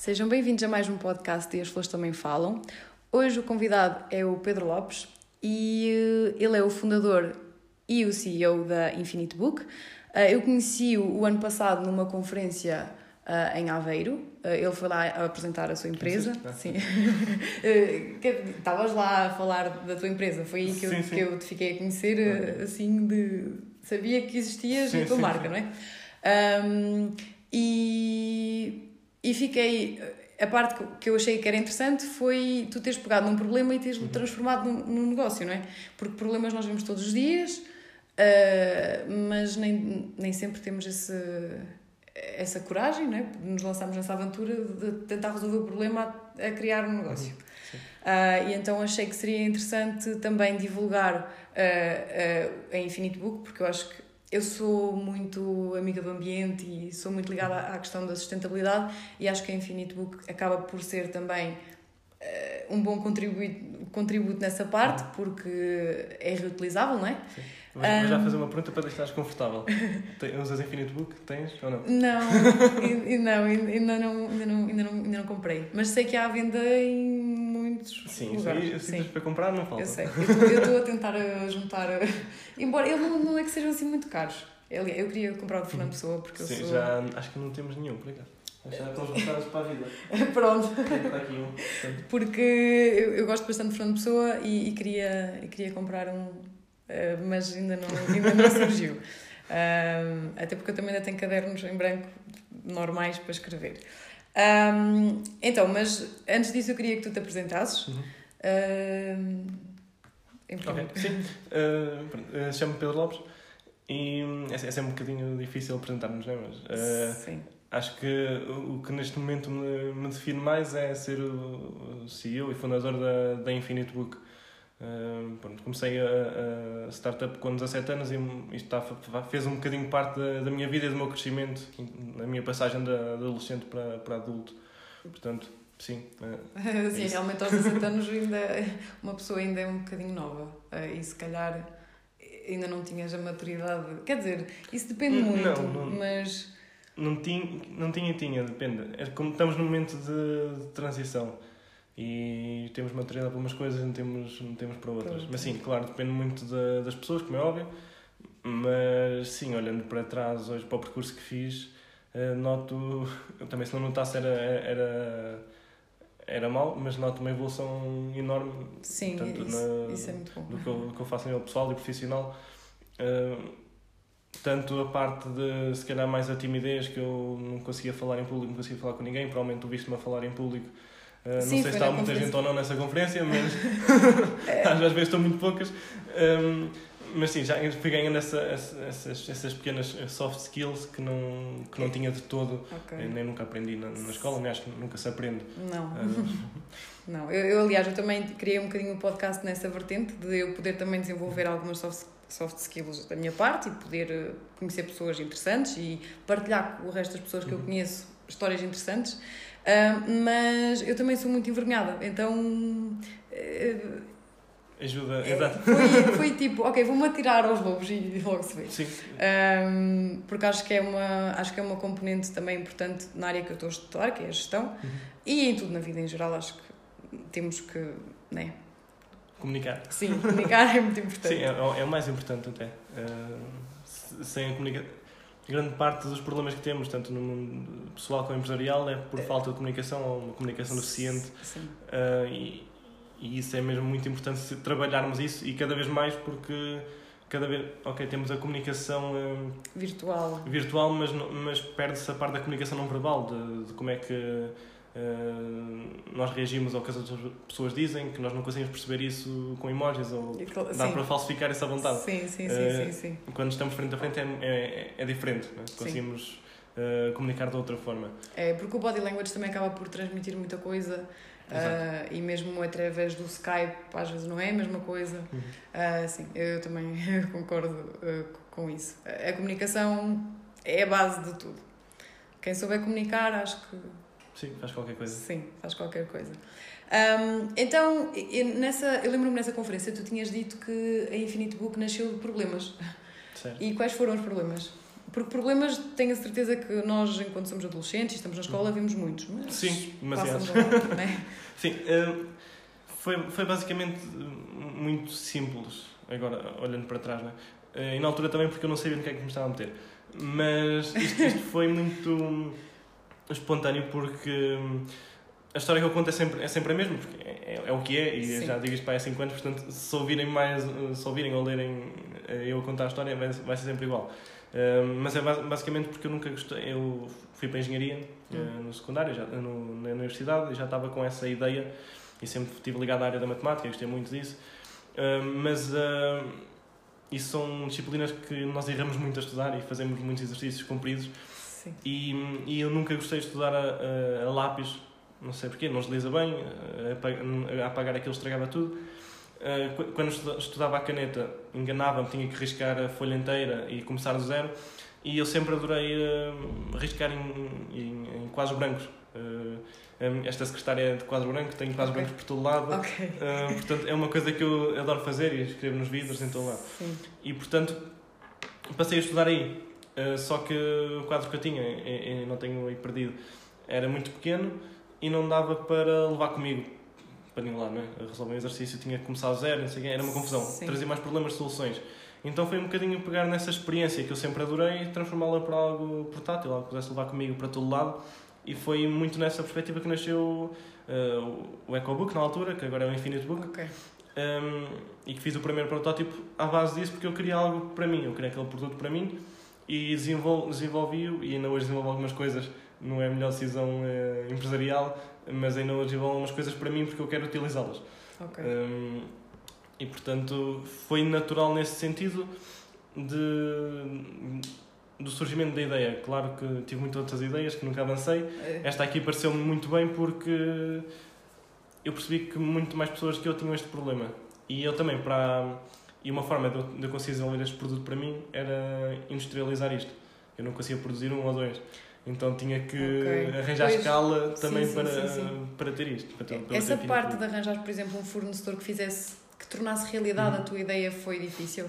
Sejam bem-vindos a mais um podcast e As Flores Também Falam. Hoje o convidado é o Pedro Lopes e eh, ele é o fundador e o CEO da Infinite Book. Eh, eu conheci-o o ano passado numa conferência eh, em Aveiro. Ele foi lá apresentar a sua empresa. Sim. Estavas lá a falar da tua empresa. Foi aí que eu, sim, sim. Que eu te fiquei a conhecer, assim, de... Sabia que existias sim, a tua marca, não é? Um, e e fiquei. A parte que eu achei que era interessante foi tu teres pegado num problema e teres uhum. transformado num, num, negócio, não é? Porque problemas nós vemos todos os dias, uh, mas nem, nem sempre temos esse, essa coragem, não é? Nos lançamos nessa aventura de tentar resolver o problema a, a criar um negócio. Uh, e então achei que seria interessante também divulgar uh, a Infinite Book, porque eu acho que eu sou muito amiga do ambiente e sou muito ligada à questão da sustentabilidade e acho que a Infinite Book acaba por ser também uh, um bom contributo, contributo nessa parte porque é reutilizável, não é? Sim. Vou um, já fazer uma pergunta para deixares confortável. Usas Infinite Book? Tens ou não? Não, não, ainda não, ainda não, ainda não, ainda não comprei. Mas sei que há à venda em muitos Sim, lugares. Sim, para comprar não falta. Eu sei. Eu estou a tentar juntar. Embora ele não, não é que sejam assim muito caros. Eu, eu queria comprar o de Fernando Pessoa porque Sim, eu sou... já acho que não temos nenhum, por acaso. Já estão juntados para a vida. Pronto. aqui um. Porque eu, eu gosto bastante de Fernando Pessoa e, e queria, e queria comprar um, uh, mas ainda não, ainda não surgiu. Até porque eu também ainda tenho cadernos em branco normais para escrever. Um, então, mas antes disso eu queria que tu te apresentasses. Uhum. Um, ok, sim. Uh, Chamo-me Pedro Lopes e é, é sempre um bocadinho difícil apresentarmos, não é? Mas, uh, sim. Acho que o que neste momento me, me define mais é ser o CEO e fundador da, da Infinite Book. Uh, pronto, comecei a, a, startup com 17 anos e isto está, fez um bocadinho parte da, da minha vida e do meu crescimento, na minha passagem de, adolescente para, para adulto. Portanto, sim. É, sim, realmente aos 17 anos ainda, uma pessoa ainda é um bocadinho nova uh, e se calhar ainda não tinhas a maturidade. Quer dizer, isso depende muito, não, não, mas. Não tinha, não tinha, tinha, depende. É como estamos num momento de, de transição e temos maturidade para umas coisas não temos, não temos para outras. Mas sim, claro, depende muito da, das pessoas, como é óbvio. Mas sim, olhando para trás hoje para o percurso que fiz, uh, noto. Também se não notasse era, era, era mal, mas noto uma evolução enorme. Sim, tanto isso, na, isso é muito bom. Do que, eu, do que eu faço a nível pessoal e profissional. Uh, tanto a parte de se calhar mais a timidez que eu não conseguia falar em público, não conseguia falar com ninguém, provavelmente tu viste-me a falar em público Uh, não sei se está muita gente ou não nessa conferência, mas é. às vezes estão muito poucas. Um, mas sim, já fui ganhando essa, essas, essas pequenas soft skills que não, que não tinha de todo, okay. nem nunca aprendi na, na escola, que nunca se aprende. Não. Uh, não, eu, eu aliás, eu também criei um bocadinho o um podcast nessa vertente de eu poder também desenvolver algumas soft, soft skills da minha parte e poder eh, conhecer pessoas interessantes e partilhar com o resto das pessoas que eu uhum. conheço histórias interessantes. Uh, mas eu também sou muito envergonhada, então. Uh, Ajuda, é, exato. Foi, foi tipo, ok, vou-me atirar aos lobos e logo se vê. Sim. Um, porque acho que, é uma, acho que é uma componente também importante na área que eu estou a estudar, que é a gestão, uhum. e em tudo na vida em geral, acho que temos que. Né? Comunicar. Sim, comunicar é muito importante. Sim, é, é o mais importante até. Uh, sem a comunicação grande parte dos problemas que temos, tanto no mundo pessoal como empresarial, é por é. falta de comunicação ou uma comunicação deficiente. Uh, e, e isso é mesmo muito importante trabalharmos isso e cada vez mais porque cada vez, ok, temos a comunicação uh, virtual, virtual mas, mas perde-se a parte da comunicação não verbal, de, de como é que nós reagimos ao que as outras pessoas dizem, que nós não conseguimos perceber isso com emojis ou dá sim. para falsificar essa vontade. Sim, sim, sim, uh, sim, sim, Quando estamos frente a frente é, é, é diferente, é? conseguimos uh, comunicar de outra forma. É, porque o body language também acaba por transmitir muita coisa e mesmo através do Skype às vezes não é a mesma coisa. Uhum. sim, eu também concordo com isso. A comunicação é a base de tudo. Quem souber comunicar, acho que Sim, faz qualquer coisa. Sim, faz qualquer coisa. Um, então, eu, nessa, eu lembro-me nessa conferência, tu tinhas dito que a Infinite Book nasceu de problemas. Certo. E quais foram os problemas Porque problemas, tenho a certeza que nós, enquanto somos adolescentes e estamos na escola, vimos muitos. Mas Sim, demasiados. é? Sim, uh, foi, foi basicamente muito simples, agora olhando para trás, né? E na altura também porque eu não sabia no que é que me estava a meter. Mas isto, isto foi muito espontâneo porque hum, a história que eu conto é sempre, é sempre a mesma, porque é, é, é o que é, e Sim. já digo isto para há 5 anos, portanto, se ouvirem mais, se ouvirem ou lerem eh, eu contar a história, vai, vai ser sempre igual. Uh, mas é basicamente porque eu nunca gostei, eu fui para a engenharia uh, no secundário, já, no, na universidade, e já estava com essa ideia, e sempre estive ligado à área da matemática, gostei muito disso, uh, mas isso são disciplinas que nós erramos muito a estudar e fazemos muitos exercícios compridos, e, e eu nunca gostei de estudar a, a, a lápis, não sei porquê, não desliza bem, a, a apagar aquilo estragava tudo. Eh, quando estudava a caneta, enganava-me, tinha que riscar a folha inteira e começar do zero. E eu sempre adorei uh, riscar em, em, em quadros brancos. Uh, esta secretária é de quadro branco, tenho quadros okay. brancos por todo lado. Okay. Uh, portanto, é uma coisa que eu adoro fazer e escrevo nos vidros em todo lado. Sim. E, portanto, passei a estudar aí. Uh, só que o quadro que eu tinha, e, e não tenho aí perdido, era muito pequeno e não dava para levar comigo para nenhum lado, não é? A resolver um exercício tinha que começar a zero, não sei era uma confusão, Sim. trazia mais problemas soluções. Então foi um bocadinho pegar nessa experiência que eu sempre adorei e transformá-la para algo portátil, algo que pudesse levar comigo para todo lado. E foi muito nessa perspectiva que nasceu uh, o EcoBook na altura, que agora é o Infinite Book. Okay. Um, e que fiz o primeiro protótipo à base disso porque eu queria algo para mim, eu queria aquele produto para mim e desenvolvi-o e ainda hoje desenvolvo algumas coisas, não é a melhor decisão uh, empresarial, mas ainda hoje desenvolvo algumas coisas para mim porque eu quero utilizá-las. Okay. Um, e portanto foi natural nesse sentido de, do surgimento da ideia. Claro que tive muitas outras ideias que nunca avancei. É. Esta aqui pareceu-me muito bem porque eu percebi que muito mais pessoas que eu tinham este problema. E eu também, para. E uma forma de eu, de eu conseguir desenvolver este produto para mim era industrializar isto. Eu não conseguia produzir um ou dois. Então tinha que okay. arranjar pois, escala também sim, para, sim, sim, para ter isto. Para ter, para Essa parte de arranjar, por exemplo, um fornecedor que fizesse, que tornasse realidade hum. a tua ideia foi difícil?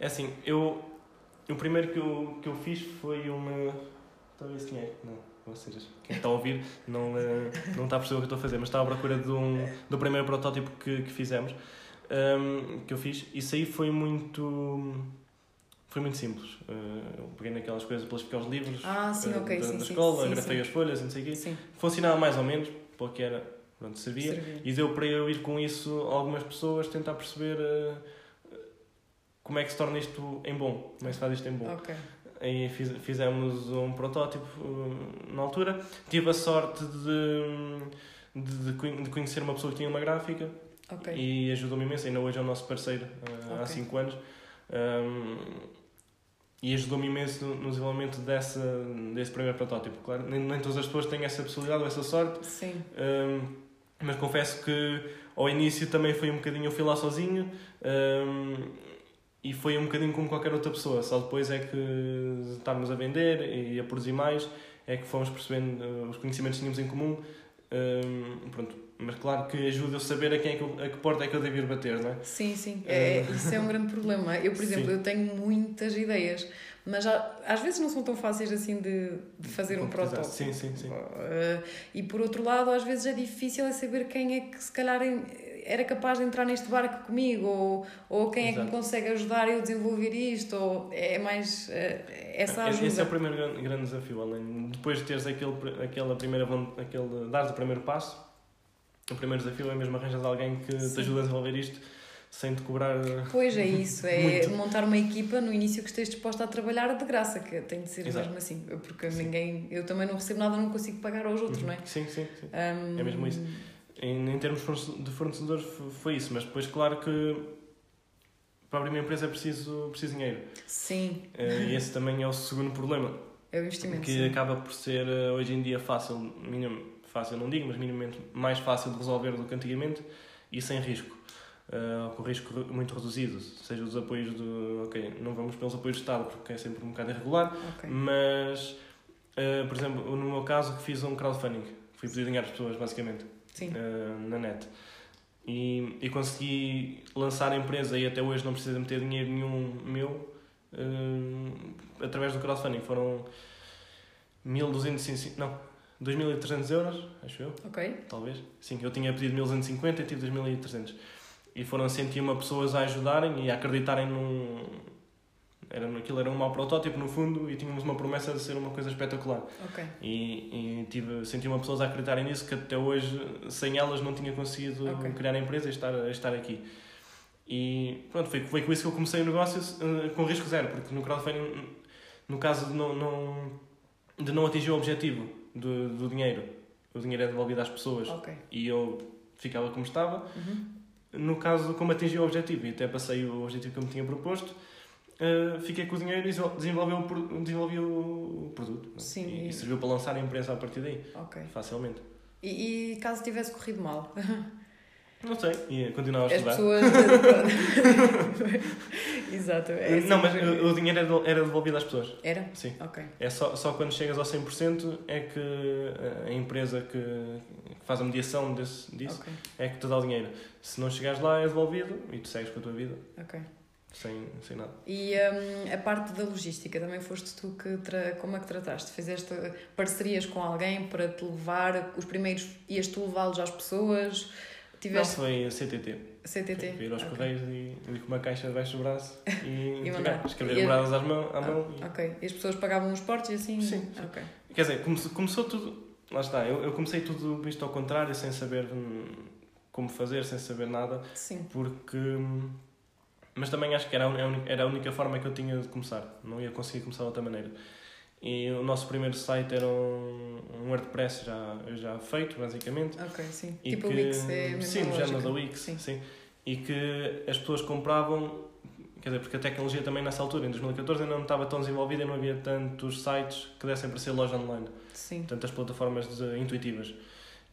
É assim, eu. O primeiro que eu, que eu fiz foi uma. Talvez quem é? Não, ou seja, quem está a ouvir não, eh, não está a perceber o que eu estou a fazer, mas está à procura de um, do primeiro protótipo que, que fizemos, um, que eu fiz. Isso aí foi muito foi muito simples. Uh, eu peguei naquelas coisas para explicar os livros ah, sim, uh, okay, da, sim, da escola, sim, grafei as folhas, não sei o quê. Sim. Funcionava mais ou menos, para o que era, pronto, servia. servia. E deu para eu ir com isso algumas pessoas, tentar perceber uh, como é que se torna isto em bom, como é que se faz isto em bom. Okay. Aí fiz, fizemos um protótipo na altura. Tive a sorte de, de, de, conhecer uma pessoa que tinha uma gráfica okay. e ajudou-me imenso. Ainda hoje é o nosso parceiro okay. há 5 anos. Um, e ajudou-me imenso no, no, desenvolvimento dessa, desse primeiro protótipo. Claro, nem, nem todas as pessoas têm essa possibilidade ou essa sorte, Sim. Um, mas confesso que ao início também foi um bocadinho, eu fui lá sozinho um, e foi um bocadinho como qualquer outra pessoa, só depois é que estávamos a vender e a produzir mais, é que fomos percebendo uh, os conhecimentos que tínhamos em comum. Um, pronto, mas claro que ajuda a saber a, quem é que, a que porta é que eu devo ir bater, não é? Sim, sim. É, isso é um grande problema. Eu, por exemplo, sim. eu tenho muitas ideias, mas já, às vezes não são tão fáceis assim de, de fazer um protótipo. Sim, sim, sim. Uh, e por outro lado, às vezes é difícil é saber quem é que se calhar era capaz de entrar neste barco comigo, ou, ou quem Exato. é que me consegue ajudar eu a desenvolver isto, ou é mais uh, essa ajuda. Esse é o primeiro grande, grande desafio, além depois de teres aquele, aquela primeira, aquele, dares o primeiro passo, o primeiro desafio é mesmo arranjar alguém que Sim. te ajude a desenvolver isto sem te cobrar. Pois é isso, é montar uma equipa no início que esteja disposta a trabalhar de graça, que tem de ser Exato. mesmo assim, porque sim. ninguém, eu também não recebo nada, não consigo pagar aos outros, uhum. não é? Sim, sim, sim. Um... É mesmo isso. Em, em termos de fornecedores foi isso, mas depois claro que para abrir uma empresa é preciso, preciso dinheiro. Sim. Eh, e esse também é o segundo problema. É o investimento. Que sim. acaba por ser eh, hoje em dia fácil, fácil não digo, mas minimamente mais fácil de resolver do que antigamente e sem risco. Uh, com risco muito reduzido, seja os apoios do. Ok, não vamos pelos apoios do Estado porque é sempre um bocado irregular, okay. mas, uh, por exemplo, no meu caso, que fiz um crowdfunding, fui pedir dinheiro às pessoas, basicamente, uh, na net. E, e consegui lançar a empresa e até hoje não precisa meter dinheiro nenhum meu através do crowdfunding. Foram 1.250, não, 2.300 euros, acho eu. Ok. Talvez. Sim, eu tinha pedido 1.250 e tive 2.300. E foram 101 pessoas a ajudarem e a acreditarem num, era, aquilo era um mau protótipo, no fundo, e tínhamos uma promessa de ser uma coisa espetacular. Okay. E, e tive, senti uma pessoa a acreditarem nisso que até hoje, sem elas, não tinha conseguido okay. criar a empresa e estar, estar aqui. E pronto, foi, foi com isso que eu comecei o negócio uh, com risco zero, porque no crowdfunding, no caso de não, não, de não atingir o objetivo do, do dinheiro, o dinheiro é devolvido às pessoas okay. e eu ficava como estava. Uhum. No caso, como atingi o objetivo e até passei o objetivo que eu me tinha proposto, uh, fiquei com o dinheiro e desenvolvi o, desenvolvi o produto. Sim, e, e, serviu para lançar a empresa a partir daí. Okay. Facilmente. E, e caso tivesse corrido mal? Não sei, ia continuar a estudar. As pessoas. Exato. É assim não, mas o dinheiro era devolvido às pessoas. Era? Sim. Ok. É só, só quando chegas ao 100% é que a empresa que, que faz a mediação desse, disso okay. é que te dá o dinheiro. Se não chegares lá, é devolvido e tu segues com a tua vida. Ok sem, sem nada. E um, a parte da logística, também foste tu que. Tra... Como é que trataste? Fizeste parcerias com alguém para te levar? Os primeiros ias tu levá-los às pessoas? Tiveste... Não, foi a CTT. CTT. Fui ir aos okay. correios e, e com uma caixa debaixo do braço e, e mandar. escrever e moradas às mão, à mão. Ah, e... Ok. E as pessoas pagavam os portos e assim? Sim. sim. Okay. Quer dizer, começou, começou tudo. Lá está, eu, eu comecei tudo isto ao contrário, sem saber hum, como fazer, sem saber nada. Sim. Porque. Hum, mas também acho que era a, única, era a única forma que eu tinha de começar. Não ia conseguir começar de outra maneira. E o nosso primeiro site era um, um WordPress já, já feito, basicamente. Ok, sim. E tipo que, o Wix é a Sim, no género da Wix. Sim. sim. E que as pessoas compravam, quer dizer, porque a tecnologia também nessa altura, em 2014, ainda não estava tão desenvolvida e não havia tantos sites que dessem para ser loja online. Sim. Tantas plataformas de, intuitivas.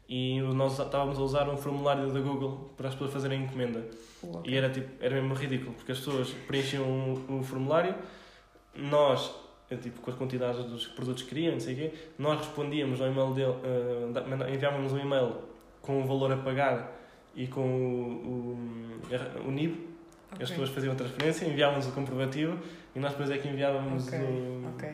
E nós estávamos a usar um formulário da Google para as pessoas fazerem encomenda. Okay. E era, tipo, era mesmo ridículo, porque as pessoas preenchiam o, o formulário, nós, eh, tipo, com as quantidades dos produtos que queriam, não sei o quê, nós respondíamos ao e-mail dele, uh, enviávamos um e-mail com o valor a pagar e com o, o, o NIB. Okay. As pessoas faziam a transferência, enviávamos o comprovativo e nós depois é que enviávamos okay. o. Okay.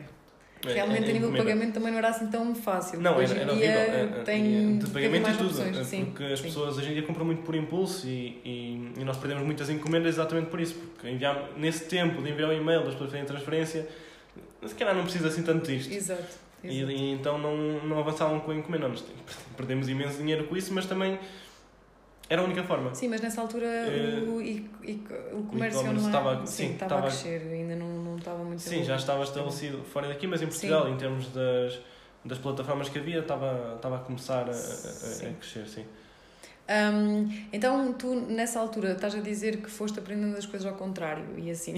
É, Realmente, é, a nível de pagamento também não era assim tão fácil. Não, era, era horrível. É, é, tem, de pagamento e tudo. Opções, sim, porque as sim. pessoas hoje em dia compram muito por impulso e, e, e, nós perdemos muitas encomendas exatamente por isso. Porque enviar, nesse tempo de enviar o um e-mail, das pessoas fazerem transferência, se calhar não precisa assim tanto disto. Exato. E, e, então não, não avançavam com a encomenda. Nós perdemos imenso dinheiro com isso, mas também era a única forma. Sim, mas nessa altura uh, o, e, e, o comércio não estava, sim, sim, estava, a crescer, ainda não, não estava muito Sim, já estava estabelecido fora daqui, mas em Portugal, sim. em termos das, das plataformas que havia, estava, estava a começar a, a, a crescer, sim. Um, então, tu nessa altura estás a dizer que foste aprendendo as coisas ao contrário e assim,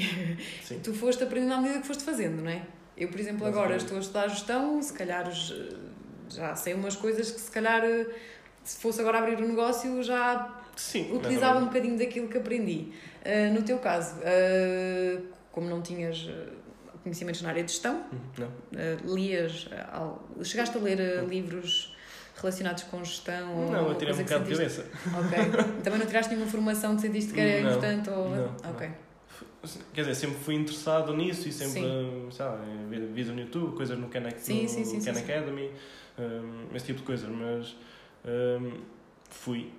sim. tu foste aprendendo à medida que foste fazendo, não é? Eu, por exemplo, agora estou a estudar gestão, se calhar já sei umas coisas que se calhar se fosse agora abrir um negócio, já Sim, utilizava um bocadinho daquilo que aprendi. Uh, no teu caso, uh, como não tinhas conhecimentos na área de gestão, uhum, não. Uh, lias, chegaste a ler livros relacionados com gestão? Não, eu tirei um bocado de cabeça. Ok. Também não tiraste nenhuma formação que sentiste que era não, importante? Ou... Não, ok. Quer dizer, sempre fui interessado nisso e sempre, sabe, vídeos no YouTube, coisas no Khan, sim, no sim, sim, Khan Academy, um, esse tipo de coisas, mas um, fui.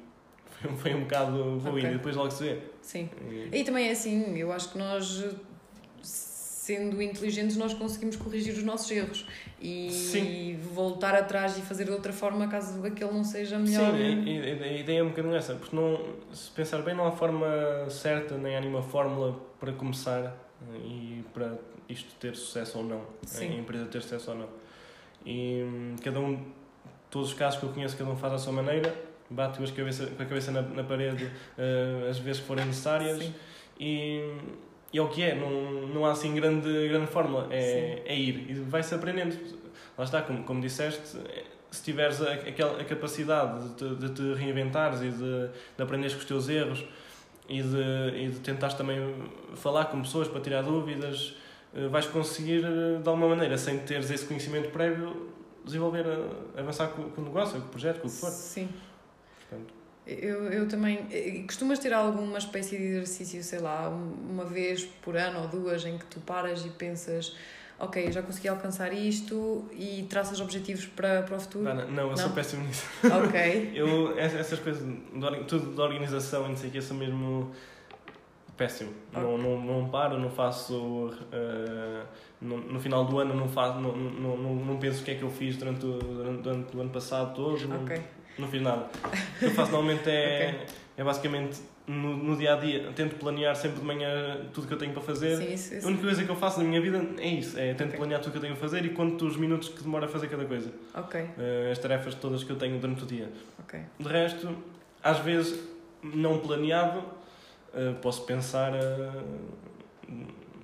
Foi, um bocado vou okay. depois logo se vê. Sim. E... e também é assim, eu acho que nós, sendo inteligentes, nós conseguimos corrigir os nossos erros e Sim. voltar atrás e fazer de outra forma caso aquele não seja melhor. Sim, a, a ideia é um bocadinho essa, porque não, se pensar bem, não há forma certa nem há nenhuma fórmula para começar e para isto ter sucesso ou não, Sim. a empresa ter sucesso ou não. E hum, cada um todos os casos que eu conheço, cada um faz à sua maneira, bate com a cabeça, com a cabeça na, na parede uh, as vezes que forem necessárias e, e é o que é, não, não há assim grande, grande fórmula, é, é ir e vai-se aprendendo. Lá está, como, como disseste, se tiveres a, aquela, a capacidade de te, de te reinventares e de, de aprenderes com os teus erros e de, e de tentares também falar com pessoas para tirar dúvidas, eh, vais conseguir eh, de alguma maneira, sem teres esse conhecimento prévio, desenvolver, avançar com, com o negócio, com o projeto, com o que for. Sim. Portanto. Eu, eu também. Costumas ter alguma espécie de exercício, sei lá, uma vez por ano ou duas, em que tu paras e pensas ok, já consegui alcançar isto e traças objetivos para, para o futuro? Não, não, eu não? sou péssimo nisso. Ok. eu, essas coisas, tudo da organização e não sei o que, eu sou mesmo péssimo. Okay. Não, não, não paro, não faço. Uh, no, no, final do ano não, faço, não, não, não, não penso o que é que eu fiz durante o, durante o ano passado todo. Okay. Não, não fiz nada. O que eu faço normalmente é, okay. é basicamente no, no dia a dia, tento planear sempre de manhã tudo que eu tenho para fazer. Sim, isso, isso. A única coisa que eu faço na minha vida é isso: é tento okay. planear tudo que eu tenho a fazer e quanto os minutos que demora a fazer cada coisa. Ok. Uh, as tarefas todas que eu tenho durante o dia. Ok. De resto, às vezes, não planeado, uh, posso pensar. Uh,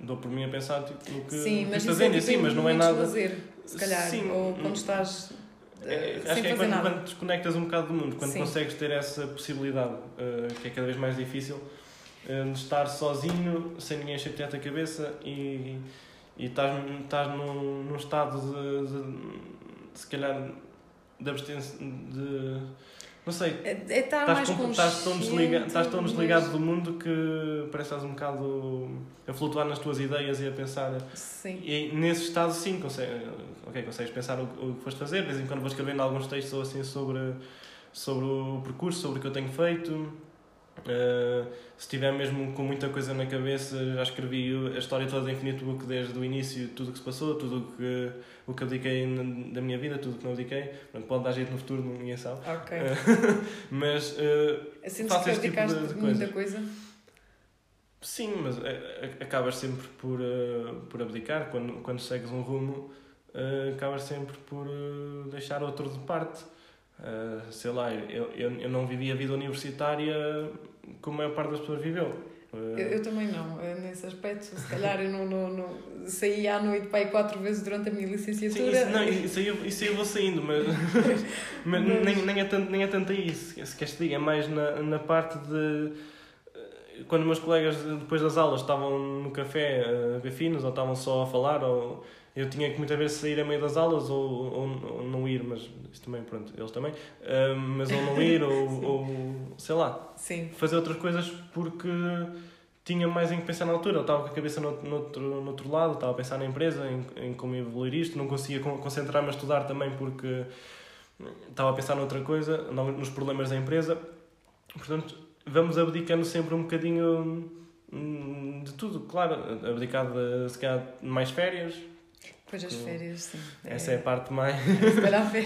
dou por mim a pensar tipo, no que sim, mas fazendo, é, tipo, sim, mas não é nada. Fazer, se calhar, sim, ou quando estás é, acho que é quando, quando desconectas um bocado do mundo, quando Sim. consegues ter essa possibilidade, uh, que é cada vez mais difícil, uh, de estar sozinho, sem ninguém chatear a cabeça e, e estás, estás num, num estado de, de, de, se calhar, de abstência, de não sei. É, é estar estás, mais com, estás, tão desligado, estás tão desligado do mundo que parece que estás um bocado a flutuar nas tuas ideias e a pensar. Sim. E nesse estado, sim, consegues, okay, consegues pensar o, o que foste fazer. De vez em quando vou escrevendo alguns textos assim sobre, sobre o percurso, sobre o que eu tenho feito. Uh, se tiver mesmo com muita coisa na cabeça, já escrevi a história toda da Infinite Book desde o início, tudo o que se passou, tudo o que, o que abdiquei da minha vida, tudo o que não abdiquei. pode dar jeito no futuro, ninguém sabe. Ok. Uh, mas uh, assim, faço este tipo de, de muita coisa? Sim, mas acabas sempre por, uh, por abdicar. Quando, quando segues um rumo, uh, acabas sempre por deixar outro de parte. Uh, sei lá, eu, eu, eu não vivi a vida universitária como a maior parte das pessoas viveu. Uh, eu, eu, também não, uh, nesse aspecto. Se calhar eu não, não, não saí à noite para aí quatro vezes durante a minha licenciatura. Sim, isso, não, isso, aí, eu, isso aí eu vou saindo, mas, mas, mas... Nem, nem, é tanto, nem é tanto isso. Se queres te diga, é mais na, na parte de quando meus colegas depois das aulas estavam no café a ver finos ou estavam só a falar ou eu tinha que muitas vezes sair a meio das aulas ou, ou, ou não ir, mas isso também, pronto, eles também, uh, mas ou não ir ou, ou, sei lá, Sim. fazer outras coisas porque tinha mais em que pensar na altura. Eu estava com a cabeça no, no, outro, no outro lado, estava a pensar na empresa, em, em como evoluir isto, não conseguia concentrar-me a estudar também porque estava a pensar noutra coisa, nos problemas da empresa. Portanto, vamos abdicando sempre um bocadinho hum, de tudo, claro, abdicar de se calhar mais férias, depois as férias, sim. Essa é, é a parte mais,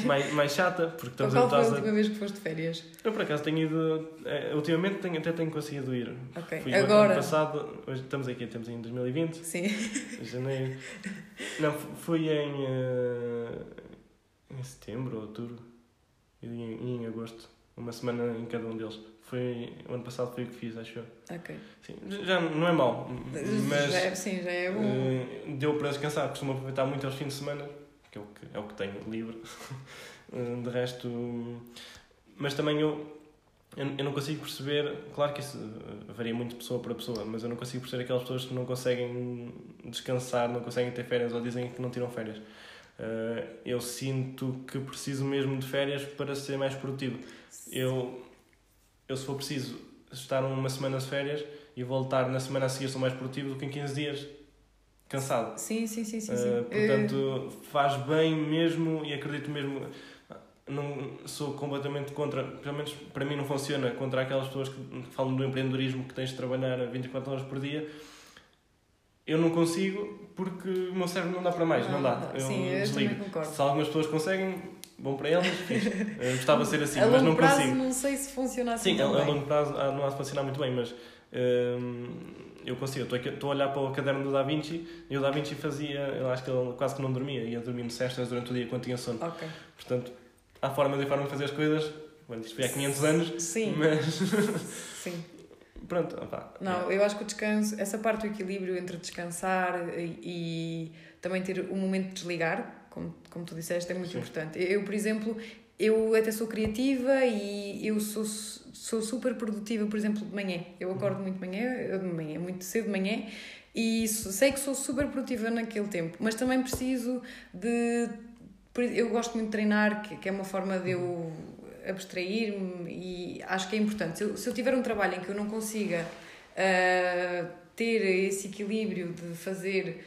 mais, mais chata. Porque estamos qual foi a última a... vez que foste de férias? Eu, por acaso, tenho ido... É, ultimamente tenho, até tenho conseguido ir. Ok. Fui Agora? ano passado... Hoje estamos aqui, estamos em 2020. Sim. Janeiro. Não, fui em... Uh, em setembro, outubro. E em, em agosto. Uma semana em cada um deles. Foi, o ano passado foi o que fiz, acho eu. Ok. Sim, já não é mau, mas. Já é, sim, já é bom. Uh, deu para descansar, costumo aproveitar muito aos fins de semana, que é o que, é o que tenho livre. uh, de resto. Mas também eu, eu, não consigo perceber, claro que isso eh, varia muito de pessoa para pessoa, mas eu não consigo perceber aquelas pessoas que não conseguem descansar, não conseguem ter férias ou dizem que não tiram férias. Eu sinto que preciso mesmo de férias para ser mais produtivo. Eu eu se for preciso estar uma semana de férias e voltar na semana a seguir sou mais produtivo do que em 15 dias cansado. Sim, sim, sim, sim. Uh, portanto, faz bem mesmo e acredito mesmo. Não sou completamente contra, pelo menos para mim não funciona, contra aquelas pessoas que falam do empreendedorismo que tens de trabalhar 24 horas por dia. Eu não consigo porque o meu cérebro não dá para mais, não, não dá. Eu sim, eu desligo. Se algumas pessoas conseguem, bom para eles, uh, gostava de ser assim, mas não prazo, consigo. não sei se funciona assim. Sim, a, a longo prazo ah, não há de funcionar muito bem, mas uh, eu consigo. Estou, a olhar para o caderno do Da Vinci e o Da Vinci fazia, eu acho que ele quase que não dormia, ia dormindo cestas durante o dia quando tinha sono. Okay. Portanto, há forma de forma de fazer as coisas. Bueno, isto foi há 500 anos, Sim. mas. Sim. Pronto, opá. Não, é. eu acho que o descanso, essa parte do equilíbrio entre descansar e, e também ter o um momento de desligar, como, como tu disseste, é muito Sim. importante. Eu, por exemplo, eu até sou criativa e eu sou, sou super produtiva, por exemplo, de manhã. Eu acordo muito de manhã, de manhã, muito cedo de manhã, e sei que sou super produtiva naquele tempo, mas também preciso de. Eu gosto muito de treinar, que é uma forma de eu abstrair-me e acho que é importante. Se eu, se eu tiver um trabalho em que eu não consiga uh, ter esse equilíbrio de fazer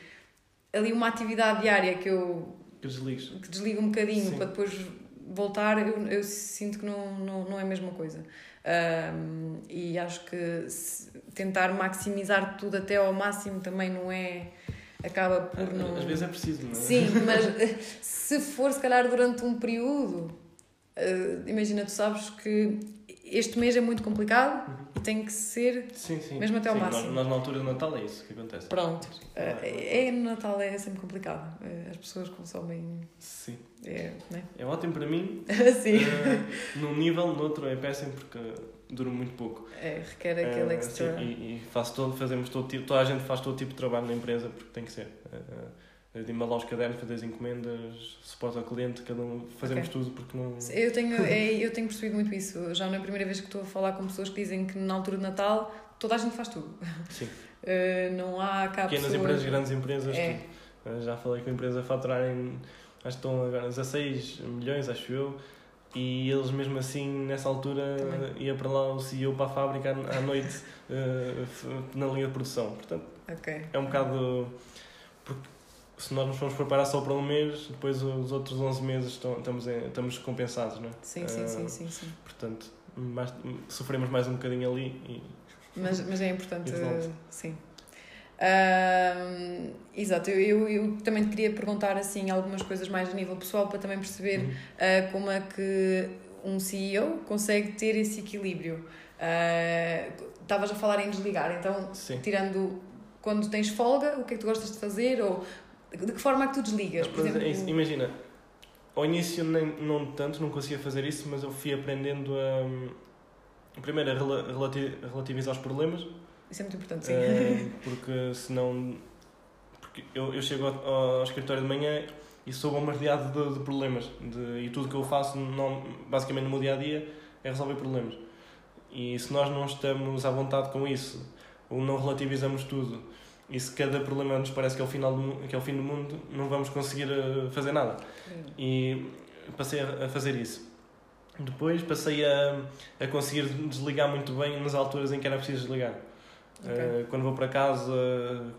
ali uma atividade diária que eu que desligues. que desligo um bocadinho Sim. para depois voltar, eu, eu sinto que não, não, não é a mesma coisa. Um, e acho que tentar maximizar tudo até ao máximo também não é. acaba por não. Às vezes é preciso, não é? Sim, mas se for se calhar durante um período, uh, imagina, tu sabes que este mês é muito complicado uhum. e tem que ser sim, sim. mesmo até ao sim, máximo. Nós, na altura do Natal é isso que acontece. Pronto. Uh, é, no Natal é sempre complicado. Uh, as pessoas consomem. Sim. É, né? é ótimo para mim. sim. Uh, num nível, no outro é péssimo porque dura muito pouco. É, requer aquele extra. Sim, e, e faço todo, fazemos todo tipo, toda a gente faz todo tipo de trabalho na empresa porque tem que ser. Uh, de embalar os cadernos, fazer as encomendas, suporte ao cliente, cada um fazemos okay. tudo porque não. Eu tenho, é, eu tenho percebido muito isso. Já não é a primeira vez que estou a falar com pessoas que dizem que na altura de Natal toda a gente faz tudo. Sim. Uh, não há cá Pequenas pessoas... empresas, grandes empresas, é. tudo. Uh, já falei com a empresa a faturarem, acho que estão agora 16 milhões, acho eu. E eles mesmo assim, nessa altura, Também. ia para lá o CEO para a fábrica à noite uh, na linha de produção. Portanto, okay. é um bocado. Porque se nós nos formos preparar só para um mês, depois os outros 11 meses estamos, estamos compensados, não é? Sim, sim, sim, sim, sim. Portanto, mais, sofremos mais um bocadinho ali. E... Mas, mas é importante, sim. Uh, exato, eu, eu, eu, também te queria perguntar assim algumas coisas mais a nível pessoal para também perceber uhum. uh, como é que um CEO consegue ter esse equilíbrio. Estavas uh, a falar em desligar, então, Sim. tirando quando tens folga, o que é que tu gostas de fazer? Ou de que forma é que tu desligas? Por exemplo... é imagina, ao início nem, não tanto, não conseguia fazer isso, mas eu fui aprendendo a. Primeiro, a relativizar os problemas. Isso é muito importante, sim. Uh, porque senão. Porque eu, eu chego ao, ao escritório de manhã e sou bombardeado de, de problemas. De, e tudo que eu faço, não, basicamente no meu dia a dia, é resolver problemas. E se nós não estamos à vontade com isso, ou não relativizamos tudo, e se cada problema nos parece que é o, final do, que é o fim do mundo, não vamos conseguir eh, fazer nada. E passei a fazer isso. Depois passei a, a conseguir desligar muito bem nas alturas em que era preciso desligar. Okay. Uh, quando vou para casa,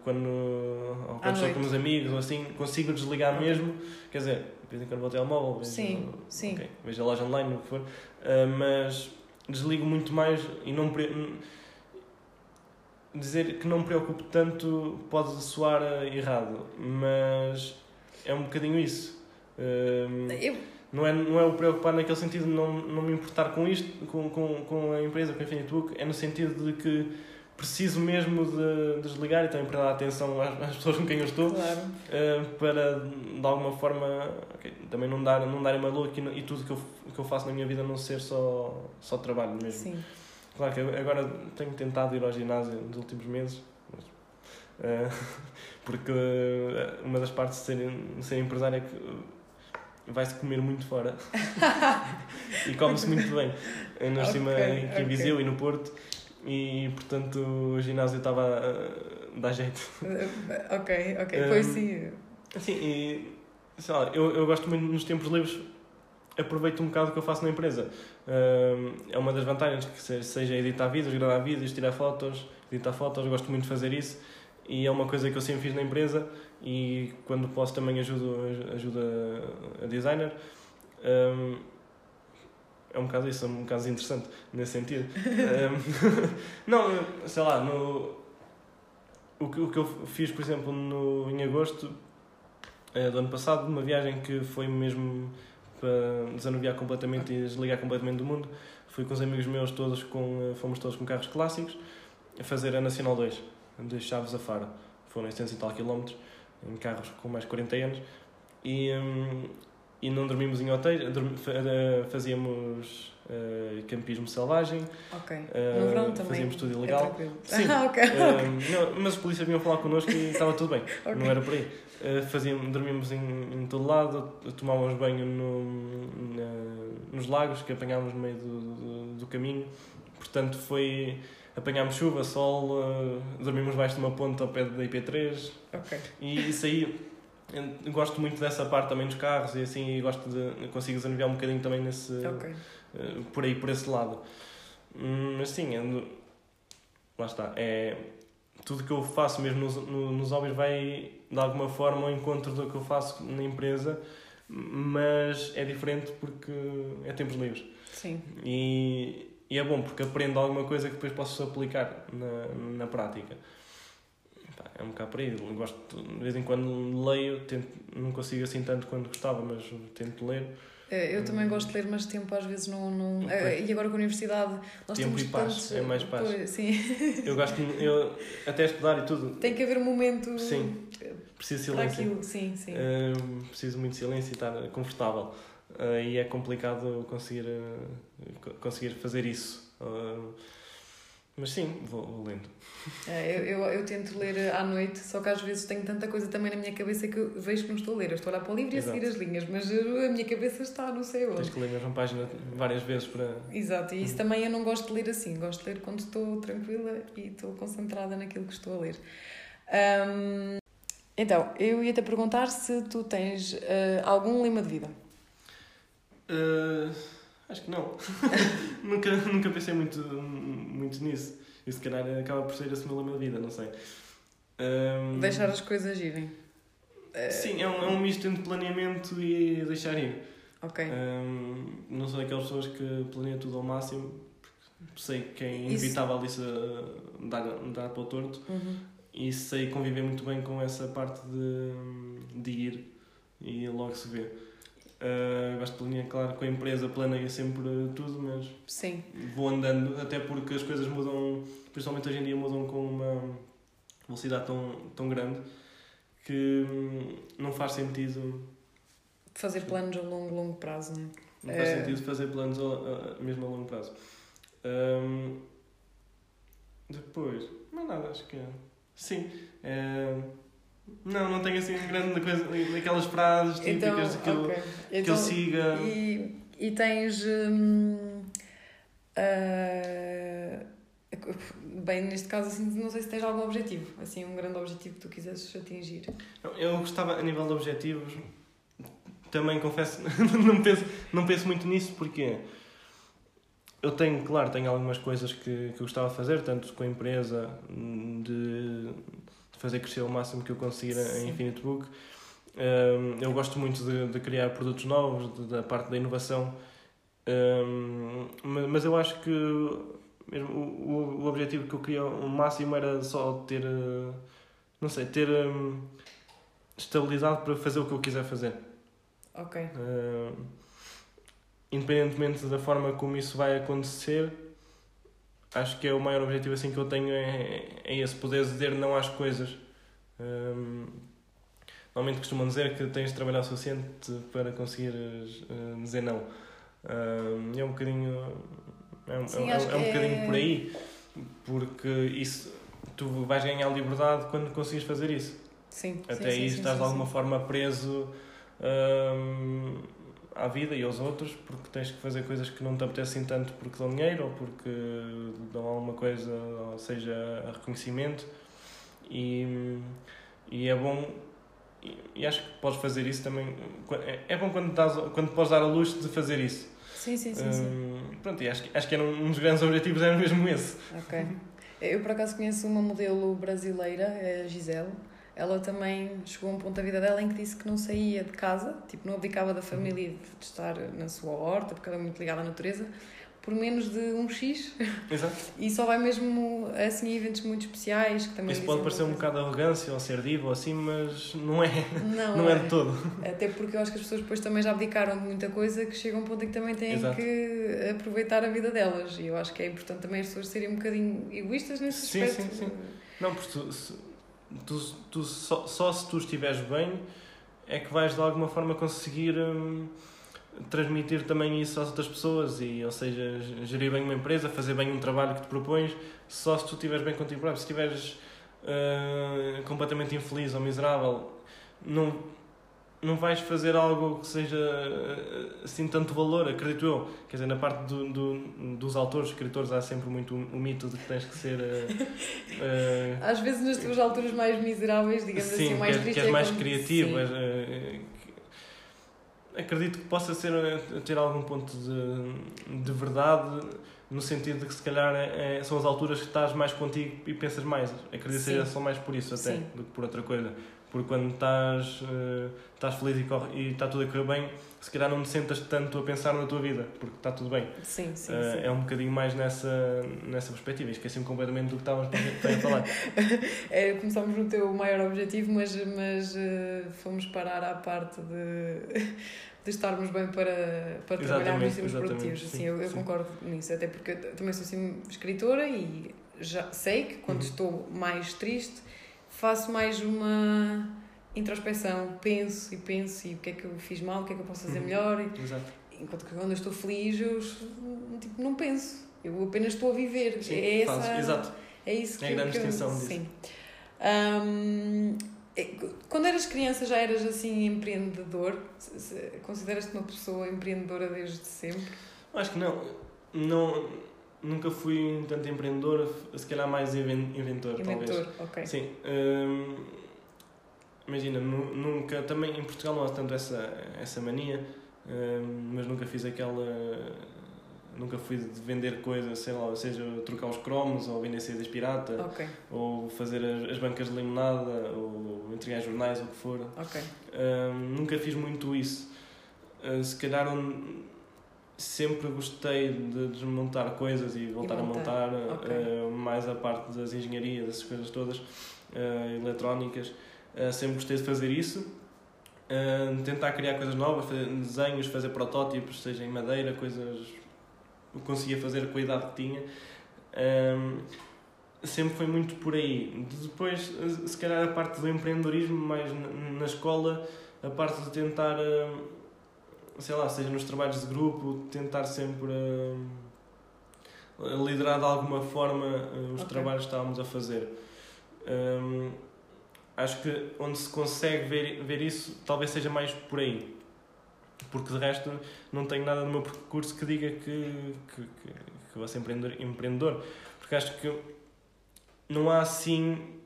quando, ou quando estou com meus amigos, ou assim, consigo desligar okay. mesmo. Quer dizer, de vez em quando vou ao telemóvel, vejo, sim, sim. Okay, vejo a loja online, o que for. Uh, mas desligo muito mais e não dizer que não me preocupo tanto pode soar errado, mas é um bocadinho isso. Um, eu... não, é, não é o preocupar naquele sentido de não, não me importar com isto, com, com, com a empresa, com a Infinite Book, é no sentido de que preciso mesmo de, desligar e também para dar atenção às, às pessoas com quem eu estou claro. uh, para de alguma forma okay, também não dar não darem maluco e, e tudo que eu, que eu faço na minha vida não ser só, só trabalho mesmo. Sim. Claro que agora tenho tentado ir ao ginásio nos últimos meses, mas, uh, porque eh, uma das partes de ser, de ser empresário é que vai-se comer muito fora e come-se muito bem. Na okay, cima aqui okay. em Viseu e no Porto e portanto o ginásio estava a dar jeito. ok, ok, pois sim. Sim, e sei lá, eu, eu gosto muito nos tempos livres aproveito um bocado o que eu faço na empresa. É uma das vantagens que seja editar vídeos, gravar vídeos, tirar fotos, editar fotos, gosto muito de fazer isso e é uma coisa que eu sempre fiz na empresa e quando posso também ajudo, ajudo a, designer. é um bocado isso, é um bocado interessante nesse sentido. não, sei lá, no, o, que, o que eu fiz, por exemplo, no, em agosto eh, do ano passado, uma viagem que foi mesmo para desanuviar completamente e desligar completamente do mundo. Fui com os amigos meus todos com, fomos todos com carros clássicos a fazer a Nacional 2, de Chaves a Faro. Foram 800 e tal quilómetros, em carros com mais de 40 anos. E, hum, e não dormimos em hotéis, eh, fazíamos uh, campismo selvagem. Ok. No verão também. Fazíamos tudo ilegal. É Sim. Ah, okay. Uh, não, mas os polícias vinham falar connosco e estava tudo bem. okay. Não era por aí. Fazíamos, dormíamos em, em todo lado, tomávamos banho no, na, nos lagos que apanhámos no meio do, do, do caminho. Portanto, foi apanhámos chuva, sol, uh, dormimos debaixo de uma ponte ao pé da IP3. Ok. E isso aí gosto muito dessa parte também dos carros e assim, e gosto de consigo desanuviar um bocadinho também nesse, okay. Uh, por aí, por esse lado. Hum, mas sim, ando, lá está, é, tudo que eu faço mesmo nos, nos hobbies vai de alguma forma ao encontro do que eu faço na empresa, mas é diferente porque é tempos livres. Sim. E, e é bom porque aprendo alguma coisa que depois posso aplicar na, na prática. É um bocado por aí. Gosto, de vez em quando leio, tento, não consigo assim tanto quanto gostava, mas tento ler. É, eu também gosto de ler, mas tempo às vezes não. não é, e agora com a universidade. Nós tempo e paz, tantos, é mais paz. Pois, sim. Eu gosto, eu, até estudar e tudo. Tem que haver um momento. Sim. Preciso de silêncio. Aquilo. Sim, sim. Uh, preciso muito de silêncio e estar confortável. Uh, e é complicado conseguir, uh, conseguir fazer isso. Mas sim, vou, vou lendo. É, eu, eu, eu, tento ler à noite, só que às vezes tenho tanta coisa também na minha cabeça que eu vejo que não estou a ler. Eu estou a olhar para o livro e a seguir as linhas, mas a minha cabeça está não sei onde. Tens que ler a mesma página várias vezes para. Exato, e isso também eu não gosto de ler assim. Gosto de ler quando estou tranquila e estou concentrada naquilo que estou a ler. Um, então, eu ia-te perguntar se tu tens uh, algum lema de vida. Uh, acho que não. nunca, nunca pensei muito, muito nisso. E se calhar acaba por ser meu lema de vida, não sei. Um, deixar as coisas irem. Sim, é um, é um misto entre planeamento e deixar ir. Ok. Um, não sou daquelas pessoas que planeiam tudo ao máximo, sei que é inevitável isso, isso dar, dar para o torto. Uhum. E sei conviver muito bem com essa parte de, de ir e logo se vê. Uh, gosto de planear, claro, com a empresa planeia sempre tudo, mas Sim. vou andando, até porque as coisas mudam, principalmente hoje em dia, mudam com uma velocidade tão, tão grande que hum, não faz sentido fazer planos a longo, longo prazo, não é? Não faz é... sentido fazer planos a, a, mesmo a longo prazo. Um, depois, não nada, acho que é. Sim. É, não, não tenho assim grande coisa, daquelas frases típicas então, que, okay. eu, então, que eu siga. E, e tens. Hum, uh, bem, neste caso, assim, não sei se tens algum objetivo, assim, um grande objetivo que tu quisesses atingir. Eu gostava, a nível de objetivos, também confesso, não, penso, não penso muito nisso, porque eu tenho, claro, tenho algumas coisas que, que eu gostava de fazer, tanto com a empresa, de fazer crescer o máximo que eu conseguir Sim. em Infinite Book. Um, eu gosto muito de, de criar produtos novos, de, da parte da inovação, um, mas eu acho que mesmo o, o objetivo que eu queria o máximo era só ter, não sei, ter um, estabilidade para fazer o que eu quiser fazer. Ok. independentemente da forma como isso vai acontecer, acho que é o maior objetivo assim que eu tenho é, é esse, poder dizer não às coisas. Um, normalmente costumam dizer que tens de trabalhar o suficiente para conseguir uh, dizer não. Um, é um bocadinho. É um, Sim, é, é um bocadinho é... por aí, porque isso tu vais ganhar liberdade quando conseguires fazer isso. Sim, Até sim, aí sim, estás sim, de alguma forma preso à vida e aos outros porque tens que fazer coisas que não te apetecem tanto porque dão dinheiro ou porque dão alguma coisa, ou seja, reconhecimento. E, e é bom, e acho que podes fazer isso também. É, é bom quando, dás, quando podes dar a luz de fazer isso. Sim, sim, sim. sim. Hum, pronto, e acho, acho que era um dos grandes objetivos, era mesmo esse. Ok. Eu por acaso conheço uma modelo brasileira, a Gisele ela também chegou a um ponto da vida dela em que disse que não saía de casa, tipo, não abdicava da família de estar na sua horta, porque ela é muito ligada à natureza, por menos de um X. Exato. E só vai mesmo assim a eventos muito especiais. Que também Isso pode parecer um bocado arrogância ou ser diva ou assim, mas não é. Não, não é. é. de todo. Até porque eu acho que as pessoas depois também já abdicaram de muita coisa que chegam a um ponto em que também têm Exato. que aproveitar a vida delas. E eu acho que é importante também as pessoas serem um bocadinho egoístas nesse sim, aspecto. Sim, sim, sim. Não, porque tu, tu, tu, só, só se tu estiveres bem é que vais de alguma forma conseguir hum, transmitir também isso às outras pessoas e, ou seja, gerir bem uma empresa, fazer bem um trabalho que te propões, só se tu estiveres bem contigo próprio. Se estiveres uh, completamente infeliz ou miserável, não não vais fazer algo que seja eh, assim tanto valor, acredito eu. Quer dizer, na parte do, do, dos autores, escritores, há sempre muito o, um, um mito de que tens que ser. Uh, uh, Às vezes nas tuas alturas mais miseráveis, digamos sim, assim, mais. Sim, que és mais criativo. És, uh, acredito que possa ser, ter algum ponto de, de verdade, no sentido de que se calhar é, são as alturas que estás mais contigo e pensas mais. Acredito que seja só mais por isso até, Sim. do que por outra coisa. Porque quando estás, uh, estás feliz e, corre, e está tudo a correr bem, se calhar não te sentas tanto a pensar na tua vida, porque está tudo bem. Sim, sim, uh, sim. É um bocadinho mais nessa, nessa perspectiva. Esqueci-me completamente do que estávamos a falar. é, começámos no teu maior objetivo, mas, mas uh, fomos parar à parte de, de estarmos bem para, para trabalhar e sermos produtivos. Sim, assim, eu, eu concordo nisso, até porque também sou assim, escritora e já sei que quando uhum. estou mais triste faço mais uma introspecção, penso e penso e o que é que eu fiz mal, o que é que eu posso fazer uhum. melhor. Exato. Enquanto que quando eu estou feliz, eu tipo, não penso. Eu apenas estou a viver. Sim, é essa, faz, exato. É isso é que, a grande que eu, disso. Sim. Um, é, quando eras criança já eras assim empreendedor? Consideras-te uma pessoa empreendedora desde sempre? Acho que não. Não nunca fui tanto empreendedor, se calhar mais inventor, inventor talvez. ok. Sim. Hum, imagina, nunca, também em Portugal não há tanto essa, essa mania, hum, mas nunca fiz aquela. Nunca fui de vender coisas, sei lá, seja trocar os cromos ou vender CDs pirata, okay. ou fazer as, as, bancas de limonada, ou entregar jornais, ou o que for. Okay. Hum, nunca fiz muito isso. Uh, se calhar um, sempre gostei de desmontar coisas e voltar e montar. a montar, okay. uh, mais a parte das engenharias, dessas coisas todas, uh, eletrónicas. Uh, sempre gostei de fazer isso. tentar criar coisas novas, fazer desenhos, fazer protótipos, seja em madeira, coisas conseguia fazer com a idade que tinha. sempre foi muito por aí. Depois, se calhar, a parte do empreendedorismo, mais na, escola, a parte de tentar sei lá, seja nos trabalhos de grupo, tentar sempre uh, liderar de alguma forma uh, os okay. trabalhos que estávamos a fazer. Um, acho que onde se consegue ver, ver isso talvez seja mais por aí. Porque de resto não tenho nada no meu percurso que diga que, que, que, que vou ser empreendedor, empreendedor. Porque acho que não há assim